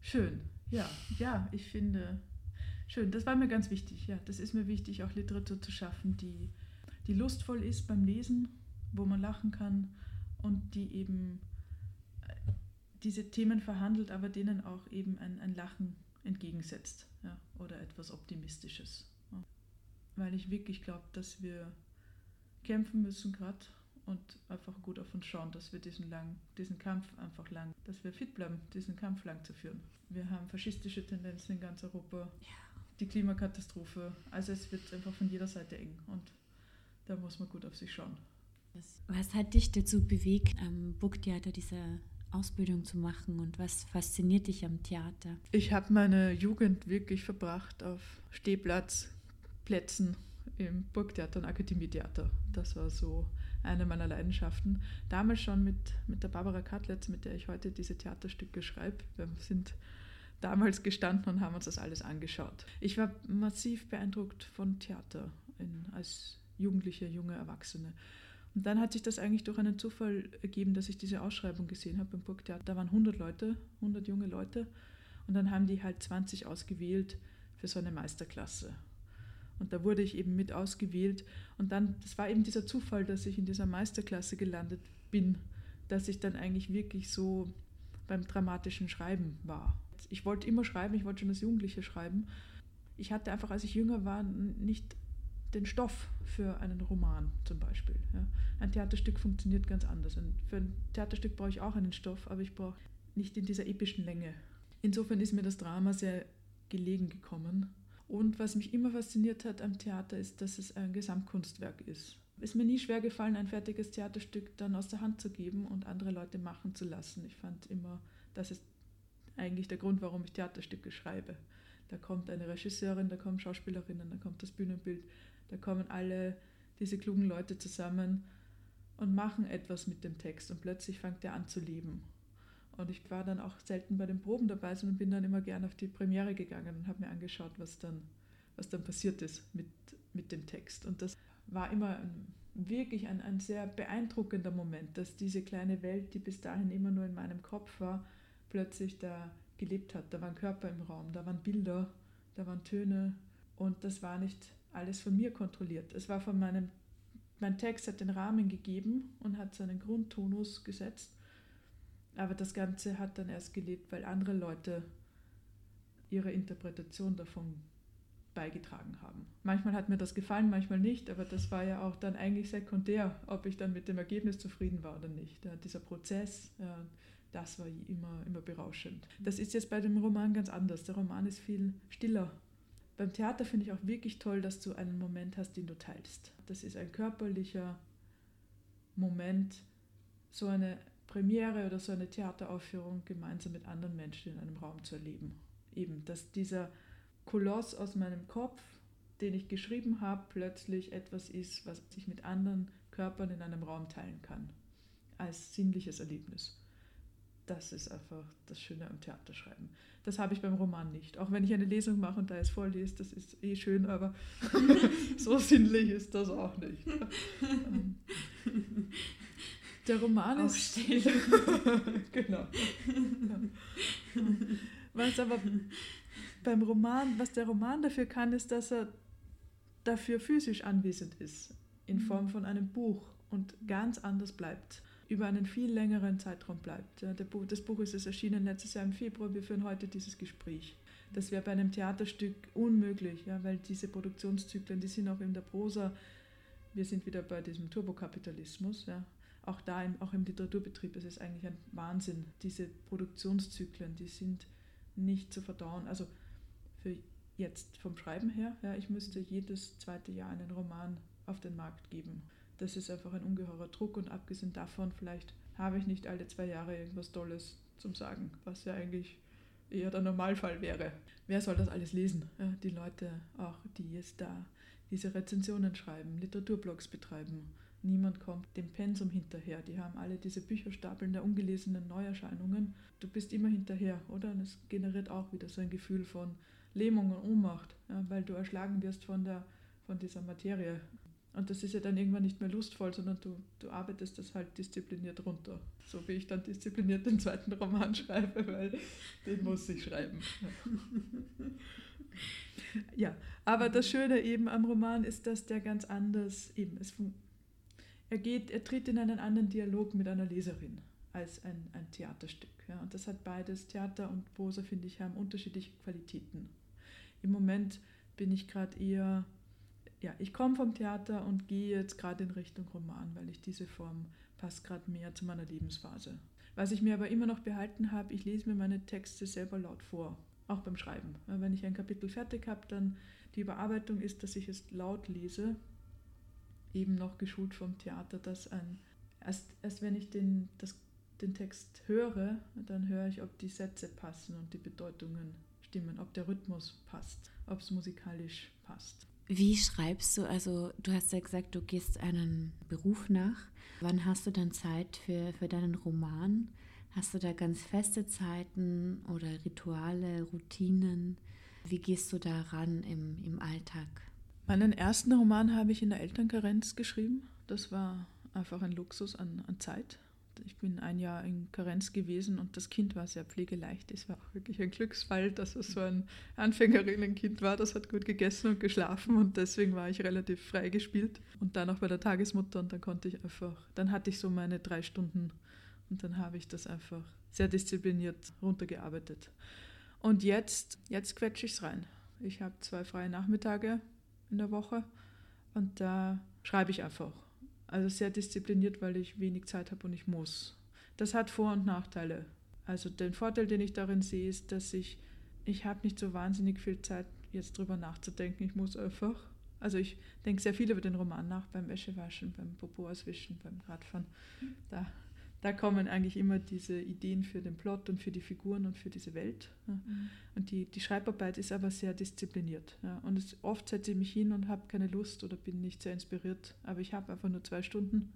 Schön, ja, ja, ich finde, Schön, das war mir ganz wichtig. Ja, das ist mir wichtig, auch Literatur zu schaffen, die, die lustvoll ist beim Lesen, wo man lachen kann und die eben äh, diese Themen verhandelt, aber denen auch eben ein, ein Lachen entgegensetzt ja, oder etwas Optimistisches. Ja. Weil ich wirklich glaube, dass wir kämpfen müssen gerade und einfach gut auf uns schauen, dass wir diesen, lang, diesen Kampf einfach lang, dass wir fit bleiben, diesen Kampf lang zu führen. Wir haben faschistische Tendenzen in ganz Europa. Ja die Klimakatastrophe. Also es wird einfach von jeder Seite eng und da muss man gut auf sich schauen. Was hat dich dazu bewegt, am Burgtheater diese Ausbildung zu machen und was fasziniert dich am Theater? Ich habe meine Jugend wirklich verbracht auf Stehplatzplätzen im Burgtheater und Akademietheater. Das war so eine meiner Leidenschaften. Damals schon mit, mit der Barbara Katlitz, mit der ich heute diese Theaterstücke schreibe. Wir sind damals gestanden und haben uns das alles angeschaut. Ich war massiv beeindruckt von Theater in, als Jugendliche, junge Erwachsene. Und dann hat sich das eigentlich durch einen Zufall ergeben, dass ich diese Ausschreibung gesehen habe beim Burgtheater. Da waren 100 Leute, 100 junge Leute. Und dann haben die halt 20 ausgewählt für so eine Meisterklasse. Und da wurde ich eben mit ausgewählt. Und dann, das war eben dieser Zufall, dass ich in dieser Meisterklasse gelandet bin, dass ich dann eigentlich wirklich so beim dramatischen Schreiben war ich wollte immer schreiben, ich wollte schon als Jugendliche schreiben. Ich hatte einfach, als ich jünger war, nicht den Stoff für einen Roman zum Beispiel. Ja. Ein Theaterstück funktioniert ganz anders. Und für ein Theaterstück brauche ich auch einen Stoff, aber ich brauche nicht in dieser epischen Länge. Insofern ist mir das Drama sehr gelegen gekommen. Und was mich immer fasziniert hat am Theater, ist, dass es ein Gesamtkunstwerk ist. Es ist mir nie schwer gefallen, ein fertiges Theaterstück dann aus der Hand zu geben und andere Leute machen zu lassen. Ich fand immer, dass es eigentlich der Grund, warum ich Theaterstücke schreibe. Da kommt eine Regisseurin, da kommen Schauspielerinnen, da kommt das Bühnenbild, da kommen alle diese klugen Leute zusammen und machen etwas mit dem Text und plötzlich fängt er an zu leben. Und ich war dann auch selten bei den Proben dabei, sondern bin dann immer gern auf die Premiere gegangen und habe mir angeschaut, was dann, was dann passiert ist mit, mit dem Text. Und das war immer ein, wirklich ein, ein sehr beeindruckender Moment, dass diese kleine Welt, die bis dahin immer nur in meinem Kopf war, plötzlich da gelebt hat. Da waren Körper im Raum, da waren Bilder, da waren Töne und das war nicht alles von mir kontrolliert. Es war von meinem, mein Text hat den Rahmen gegeben und hat seinen Grundtonus gesetzt, aber das Ganze hat dann erst gelebt, weil andere Leute ihre Interpretation davon beigetragen haben. Manchmal hat mir das gefallen, manchmal nicht, aber das war ja auch dann eigentlich sekundär, ob ich dann mit dem Ergebnis zufrieden war oder nicht. Ja, dieser Prozess, ja, das war immer, immer berauschend. Das ist jetzt bei dem Roman ganz anders. Der Roman ist viel stiller. Beim Theater finde ich auch wirklich toll, dass du einen Moment hast, den du teilst. Das ist ein körperlicher Moment, so eine Premiere oder so eine Theateraufführung gemeinsam mit anderen Menschen in einem Raum zu erleben. Eben, dass dieser Koloss aus meinem Kopf, den ich geschrieben habe, plötzlich etwas ist, was ich mit anderen Körpern in einem Raum teilen kann, als sinnliches Erlebnis das ist einfach das Schöne am Theaterschreiben. Das habe ich beim Roman nicht. Auch wenn ich eine Lesung mache und da es vorlese, das ist eh schön, aber so sinnlich ist das auch nicht. Der Roman ist. genau. Was aber beim Roman, was der Roman dafür kann, ist, dass er dafür physisch anwesend ist, in mhm. Form von einem Buch und ganz anders bleibt, über einen viel längeren Zeitraum bleibt. Das Buch ist es erschienen letztes Jahr im Februar, wir führen heute dieses Gespräch. Das wäre bei einem Theaterstück unmöglich, ja, weil diese Produktionszyklen, die sind auch in der Prosa, wir sind wieder bei diesem Turbokapitalismus, ja, auch da, im, auch im Literaturbetrieb ist es eigentlich ein Wahnsinn. Diese Produktionszyklen, die sind nicht zu verdauen. Also für jetzt vom Schreiben her, ja, ich müsste jedes zweite Jahr einen Roman auf den Markt geben. Das ist einfach ein ungeheurer Druck und abgesehen davon, vielleicht habe ich nicht alle zwei Jahre irgendwas Tolles zum Sagen, was ja eigentlich eher der Normalfall wäre. Wer soll das alles lesen? Ja, die Leute auch, die jetzt da diese Rezensionen schreiben, Literaturblogs betreiben. Niemand kommt dem Pensum hinterher. Die haben alle diese Bücherstapeln der ungelesenen Neuerscheinungen. Du bist immer hinterher, oder? Und es generiert auch wieder so ein Gefühl von Lähmung und Ohnmacht, ja, weil du erschlagen wirst von, der, von dieser Materie. Und das ist ja dann irgendwann nicht mehr lustvoll, sondern du, du arbeitest das halt diszipliniert runter. So wie ich dann diszipliniert den zweiten Roman schreibe, weil den muss ich schreiben. ja, aber das Schöne eben am Roman ist, dass der ganz anders eben, es, er, geht, er tritt in einen anderen Dialog mit einer Leserin als ein, ein Theaterstück. Ja. Und das hat beides, Theater und Prosa, finde ich, haben unterschiedliche Qualitäten. Im Moment bin ich gerade eher ja, ich komme vom Theater und gehe jetzt gerade in Richtung Roman, weil ich diese Form passt gerade mehr zu meiner Lebensphase. Was ich mir aber immer noch behalten habe, ich lese mir meine Texte selber laut vor, auch beim Schreiben. Wenn ich ein Kapitel fertig habe, dann die Überarbeitung ist, dass ich es laut lese, eben noch geschult vom Theater, dass ein, erst, erst wenn ich den, das, den Text höre, dann höre ich, ob die Sätze passen und die Bedeutungen stimmen, ob der Rhythmus passt, ob es musikalisch passt. Wie schreibst du? Also du hast ja gesagt, du gehst einen Beruf nach. Wann hast du dann Zeit für, für deinen Roman? Hast du da ganz feste Zeiten oder Rituale, Routinen? Wie gehst du da ran im, im Alltag? Meinen ersten Roman habe ich in der Elternkarenz geschrieben. Das war einfach ein Luxus an, an Zeit ich bin ein Jahr in Karenz gewesen und das Kind war sehr pflegeleicht. Es war auch wirklich ein Glücksfall, dass es so ein Anfängerinnenkind war. Das hat gut gegessen und geschlafen und deswegen war ich relativ frei gespielt. Und dann auch bei der Tagesmutter und dann konnte ich einfach, dann hatte ich so meine drei Stunden und dann habe ich das einfach sehr diszipliniert runtergearbeitet. Und jetzt, jetzt quetsche ich es rein. Ich habe zwei freie Nachmittage in der Woche und da schreibe ich einfach also sehr diszipliniert, weil ich wenig Zeit habe und ich muss. Das hat Vor- und Nachteile. Also den Vorteil, den ich darin sehe, ist, dass ich, ich habe nicht so wahnsinnig viel Zeit, jetzt drüber nachzudenken. Ich muss einfach. Also ich denke sehr viel über den Roman nach, beim Wäschewaschen, beim Popo auswischen, beim Radfahren. Da da kommen eigentlich immer diese Ideen für den Plot und für die Figuren und für diese Welt. Ja. Mhm. Und die, die Schreibarbeit ist aber sehr diszipliniert. Ja. Und es, oft setze ich mich hin und habe keine Lust oder bin nicht sehr inspiriert, aber ich habe einfach nur zwei Stunden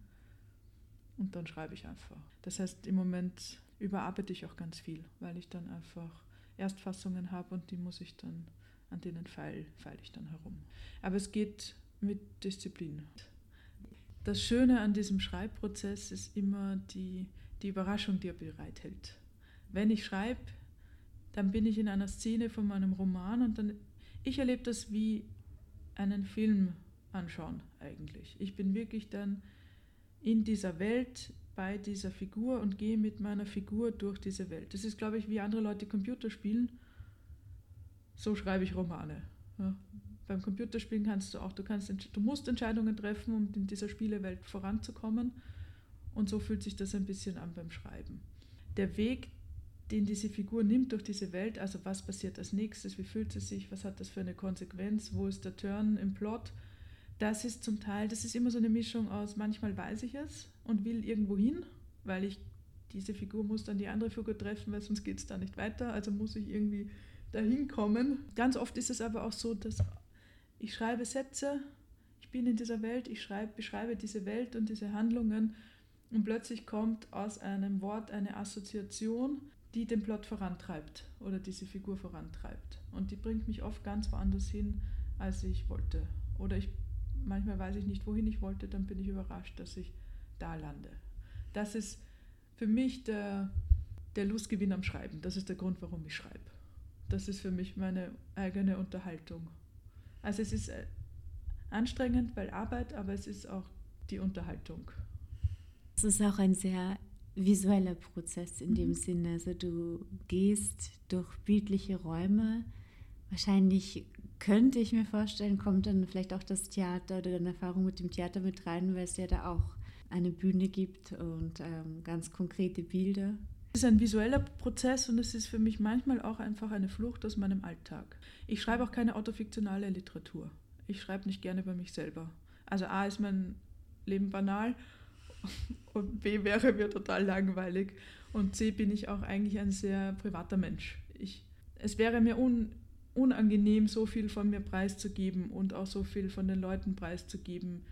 und dann schreibe ich einfach. Das heißt, im Moment überarbeite ich auch ganz viel, weil ich dann einfach Erstfassungen habe und die muss ich dann, an denen feile, feile ich dann herum. Aber es geht mit Disziplin das Schöne an diesem Schreibprozess ist immer die, die Überraschung, die er bereithält. Wenn ich schreibe, dann bin ich in einer Szene von meinem Roman und dann, ich erlebe das wie einen Film anschauen eigentlich. Ich bin wirklich dann in dieser Welt bei dieser Figur und gehe mit meiner Figur durch diese Welt. Das ist, glaube ich, wie andere Leute Computer spielen. So schreibe ich Romane. Ja beim Computerspielen kannst du auch, du kannst, du musst Entscheidungen treffen, um in dieser Spielewelt voranzukommen. Und so fühlt sich das ein bisschen an beim Schreiben. Der Weg, den diese Figur nimmt durch diese Welt, also was passiert als nächstes, wie fühlt sie sich, was hat das für eine Konsequenz, wo ist der Turn im Plot, das ist zum Teil, das ist immer so eine Mischung aus, manchmal weiß ich es und will irgendwo hin, weil ich diese Figur muss dann die andere Figur treffen, weil sonst geht es da nicht weiter, also muss ich irgendwie dahin kommen. Ganz oft ist es aber auch so, dass ich schreibe Sätze, ich bin in dieser Welt, ich schreibe, beschreibe diese Welt und diese Handlungen und plötzlich kommt aus einem Wort eine Assoziation, die den Plot vorantreibt oder diese Figur vorantreibt. Und die bringt mich oft ganz woanders hin, als ich wollte. Oder ich, manchmal weiß ich nicht, wohin ich wollte, dann bin ich überrascht, dass ich da lande. Das ist für mich der, der Lustgewinn am Schreiben. Das ist der Grund, warum ich schreibe. Das ist für mich meine eigene Unterhaltung. Also es ist äh, anstrengend, weil Arbeit, aber es ist auch die Unterhaltung. Es ist auch ein sehr visueller Prozess in dem mhm. Sinne. Also du gehst durch bildliche Räume. Wahrscheinlich könnte ich mir vorstellen, kommt dann vielleicht auch das Theater oder deine Erfahrung mit dem Theater mit rein, weil es ja da auch eine Bühne gibt und ähm, ganz konkrete Bilder. Ist ein visueller Prozess und es ist für mich manchmal auch einfach eine Flucht aus meinem Alltag. Ich schreibe auch keine autofiktionale Literatur. Ich schreibe nicht gerne über mich selber. Also A ist mein Leben banal und B wäre mir total langweilig und C bin ich auch eigentlich ein sehr privater Mensch. Ich, es wäre mir un, unangenehm, so viel von mir preiszugeben und auch so viel von den Leuten preiszugeben,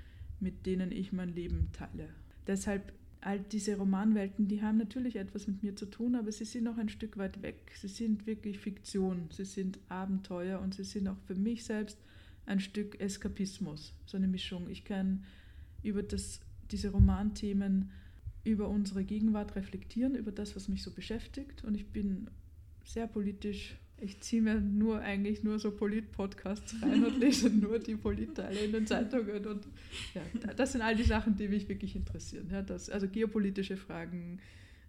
mit denen ich mein Leben teile. Deshalb all diese Romanwelten, die haben natürlich etwas mit mir zu tun, aber sie sind auch ein Stück weit weg. Sie sind wirklich Fiktion, sie sind Abenteuer und sie sind auch für mich selbst ein Stück Eskapismus, so eine Mischung. Ich kann über das, diese Romanthemen, über unsere Gegenwart reflektieren, über das, was mich so beschäftigt und ich bin sehr politisch ich ziehe mir nur eigentlich nur so Polit-Podcasts rein und lese nur die Politteile in den Zeitungen. Und ja, das sind all die Sachen, die mich wirklich interessieren. Ja, das, also geopolitische Fragen,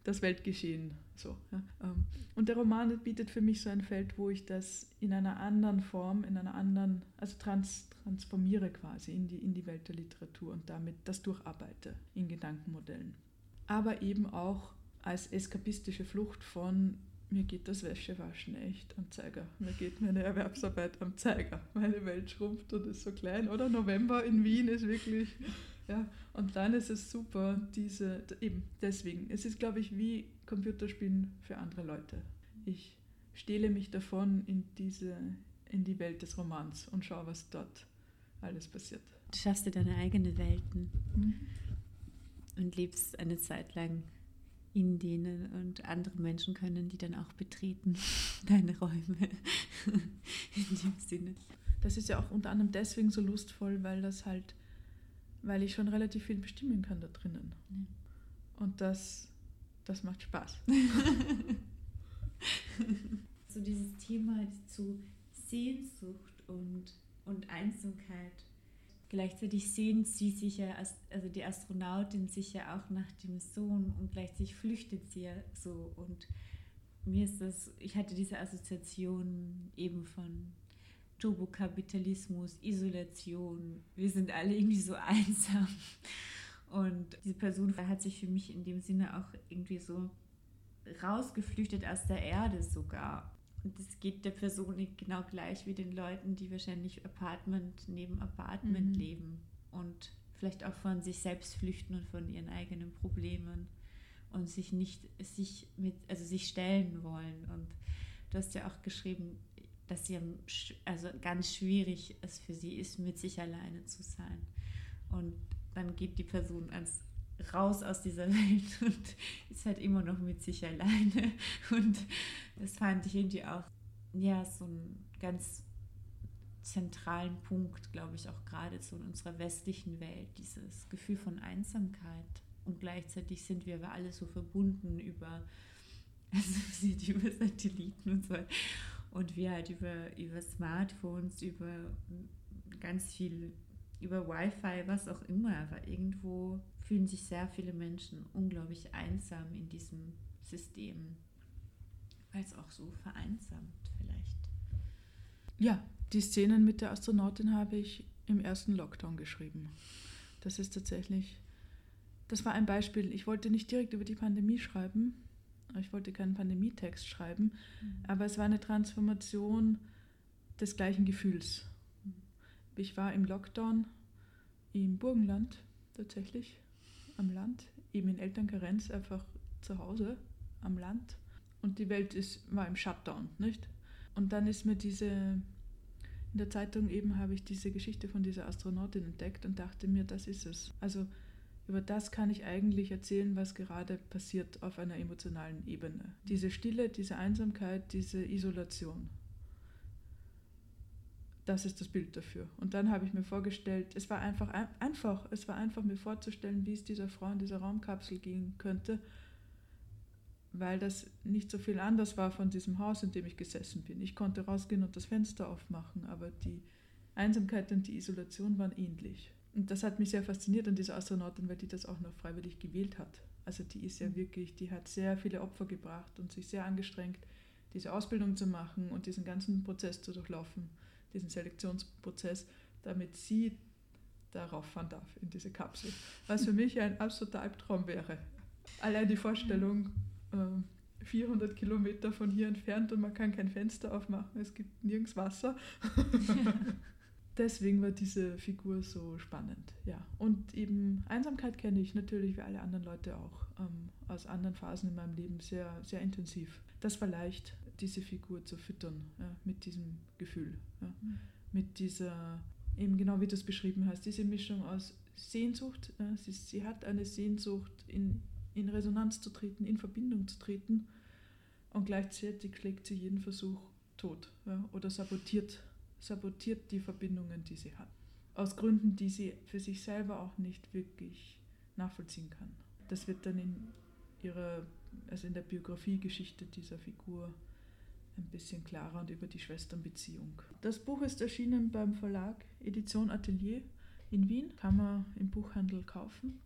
das Weltgeschehen. So, ja. Ähm, und der Roman bietet für mich so ein Feld, wo ich das in einer anderen Form, in einer anderen, also trans, transformiere quasi in die, in die Welt der Literatur und damit das durcharbeite in Gedankenmodellen. Aber eben auch als eskapistische Flucht von mir geht das Wäschewaschen echt am Zeiger. Mir geht meine Erwerbsarbeit am Zeiger. Meine Welt schrumpft und ist so klein. Oder November in Wien ist wirklich, ja. Und dann ist es super, diese, eben deswegen. Es ist, glaube ich, wie Computerspielen für andere Leute. Ich stehle mich davon in diese, in die Welt des Romans und schaue, was dort alles passiert. Du schaffst dir deine eigenen Welten mhm. und lebst eine Zeit lang in denen und andere Menschen können die dann auch betreten, deine Räume in dem Sinne. Das ist ja auch unter anderem deswegen so lustvoll, weil das halt, weil ich schon relativ viel bestimmen kann da drinnen. Ja. Und das, das macht Spaß. so dieses Thema zu Sehnsucht und, und Einsamkeit Gleichzeitig sehnt sie sich ja, also die Astronautin sich ja auch nach dem Sohn und gleichzeitig flüchtet sie ja so. Und mir ist das, ich hatte diese Assoziation eben von Turbokapitalismus, Isolation. Wir sind alle irgendwie so einsam. Und diese Person hat sich für mich in dem Sinne auch irgendwie so rausgeflüchtet aus der Erde sogar. Und das geht der Person genau gleich wie den Leuten, die wahrscheinlich Apartment neben Apartment mhm. leben und vielleicht auch von sich selbst flüchten und von ihren eigenen Problemen und sich nicht sich mit also sich stellen wollen und du hast ja auch geschrieben dass sie also ganz schwierig es für sie ist mit sich alleine zu sein und dann geht die Person ans raus aus dieser Welt und ist halt immer noch mit sich alleine. Und das fand ich irgendwie auch, ja, so einen ganz zentralen Punkt, glaube ich, auch gerade so in unserer westlichen Welt, dieses Gefühl von Einsamkeit. Und gleichzeitig sind wir aber alle so verbunden über, also über Satelliten und so. Und wir halt über, über Smartphones, über ganz viel, über Wi-Fi, was auch immer, aber irgendwo fühlen sich sehr viele Menschen unglaublich einsam in diesem System, weil es auch so vereinsamt vielleicht. Ja, die Szenen mit der Astronautin habe ich im ersten Lockdown geschrieben. Das ist tatsächlich, das war ein Beispiel. Ich wollte nicht direkt über die Pandemie schreiben, ich wollte keinen Pandemietext schreiben, mhm. aber es war eine Transformation des gleichen Gefühls. Mhm. Ich war im Lockdown im Burgenland tatsächlich am Land, eben in Elternkarenz, einfach zu Hause am Land. Und die Welt ist, war im Shutdown, nicht? Und dann ist mir diese, in der Zeitung eben habe ich diese Geschichte von dieser Astronautin entdeckt und dachte mir, das ist es. Also über das kann ich eigentlich erzählen, was gerade passiert auf einer emotionalen Ebene. Diese Stille, diese Einsamkeit, diese Isolation. Das ist das Bild dafür. Und dann habe ich mir vorgestellt, es war einfach einfach, es war einfach mir vorzustellen, wie es dieser Frau in dieser Raumkapsel gehen könnte, weil das nicht so viel anders war von diesem Haus, in dem ich gesessen bin. Ich konnte rausgehen und das Fenster aufmachen, aber die Einsamkeit und die Isolation waren ähnlich. Und das hat mich sehr fasziniert an dieser Astronautin, weil die das auch noch freiwillig gewählt hat. Also die ist ja mhm. wirklich, die hat sehr viele Opfer gebracht und sich sehr angestrengt, diese Ausbildung zu machen und diesen ganzen Prozess zu durchlaufen, diesen Selektionsprozess, damit sie darauf fahren darf, in diese Kapsel. Was für mich ein absoluter Albtraum wäre. Allein die Vorstellung, 400 ähm, Kilometer von hier entfernt und man kann kein Fenster aufmachen, es gibt nirgends Wasser. Deswegen war diese Figur so spannend, ja. Und eben Einsamkeit kenne ich natürlich wie alle anderen Leute auch ähm, aus anderen Phasen in meinem Leben sehr, sehr intensiv. Das war leicht, diese Figur zu füttern ja, mit diesem Gefühl, ja. mhm. mit dieser, eben genau wie du es beschrieben hast, diese Mischung aus Sehnsucht. Ja, sie, sie hat eine Sehnsucht in in Resonanz zu treten, in Verbindung zu treten. Und gleichzeitig schlägt sie jeden Versuch tot oder sabotiert, sabotiert die Verbindungen, die sie hat. Aus Gründen, die sie für sich selber auch nicht wirklich nachvollziehen kann. Das wird dann in ihrer, also in der Biografiegeschichte dieser Figur ein bisschen klarer und über die Schwesternbeziehung. Das Buch ist erschienen beim Verlag Edition Atelier in Wien, kann man im Buchhandel kaufen.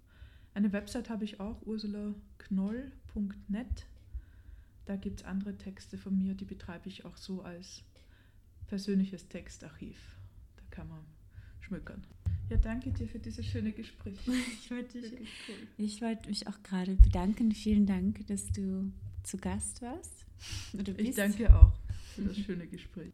Eine Website habe ich auch, ursulaknoll.net. Da gibt es andere Texte von mir, die betreibe ich auch so als persönliches Textarchiv. Da kann man schmückern. Ja, danke dir für dieses schöne Gespräch. Ich wollte, cool. ich wollte mich auch gerade bedanken. Vielen Dank, dass du zu Gast warst. ich danke auch für das schöne Gespräch.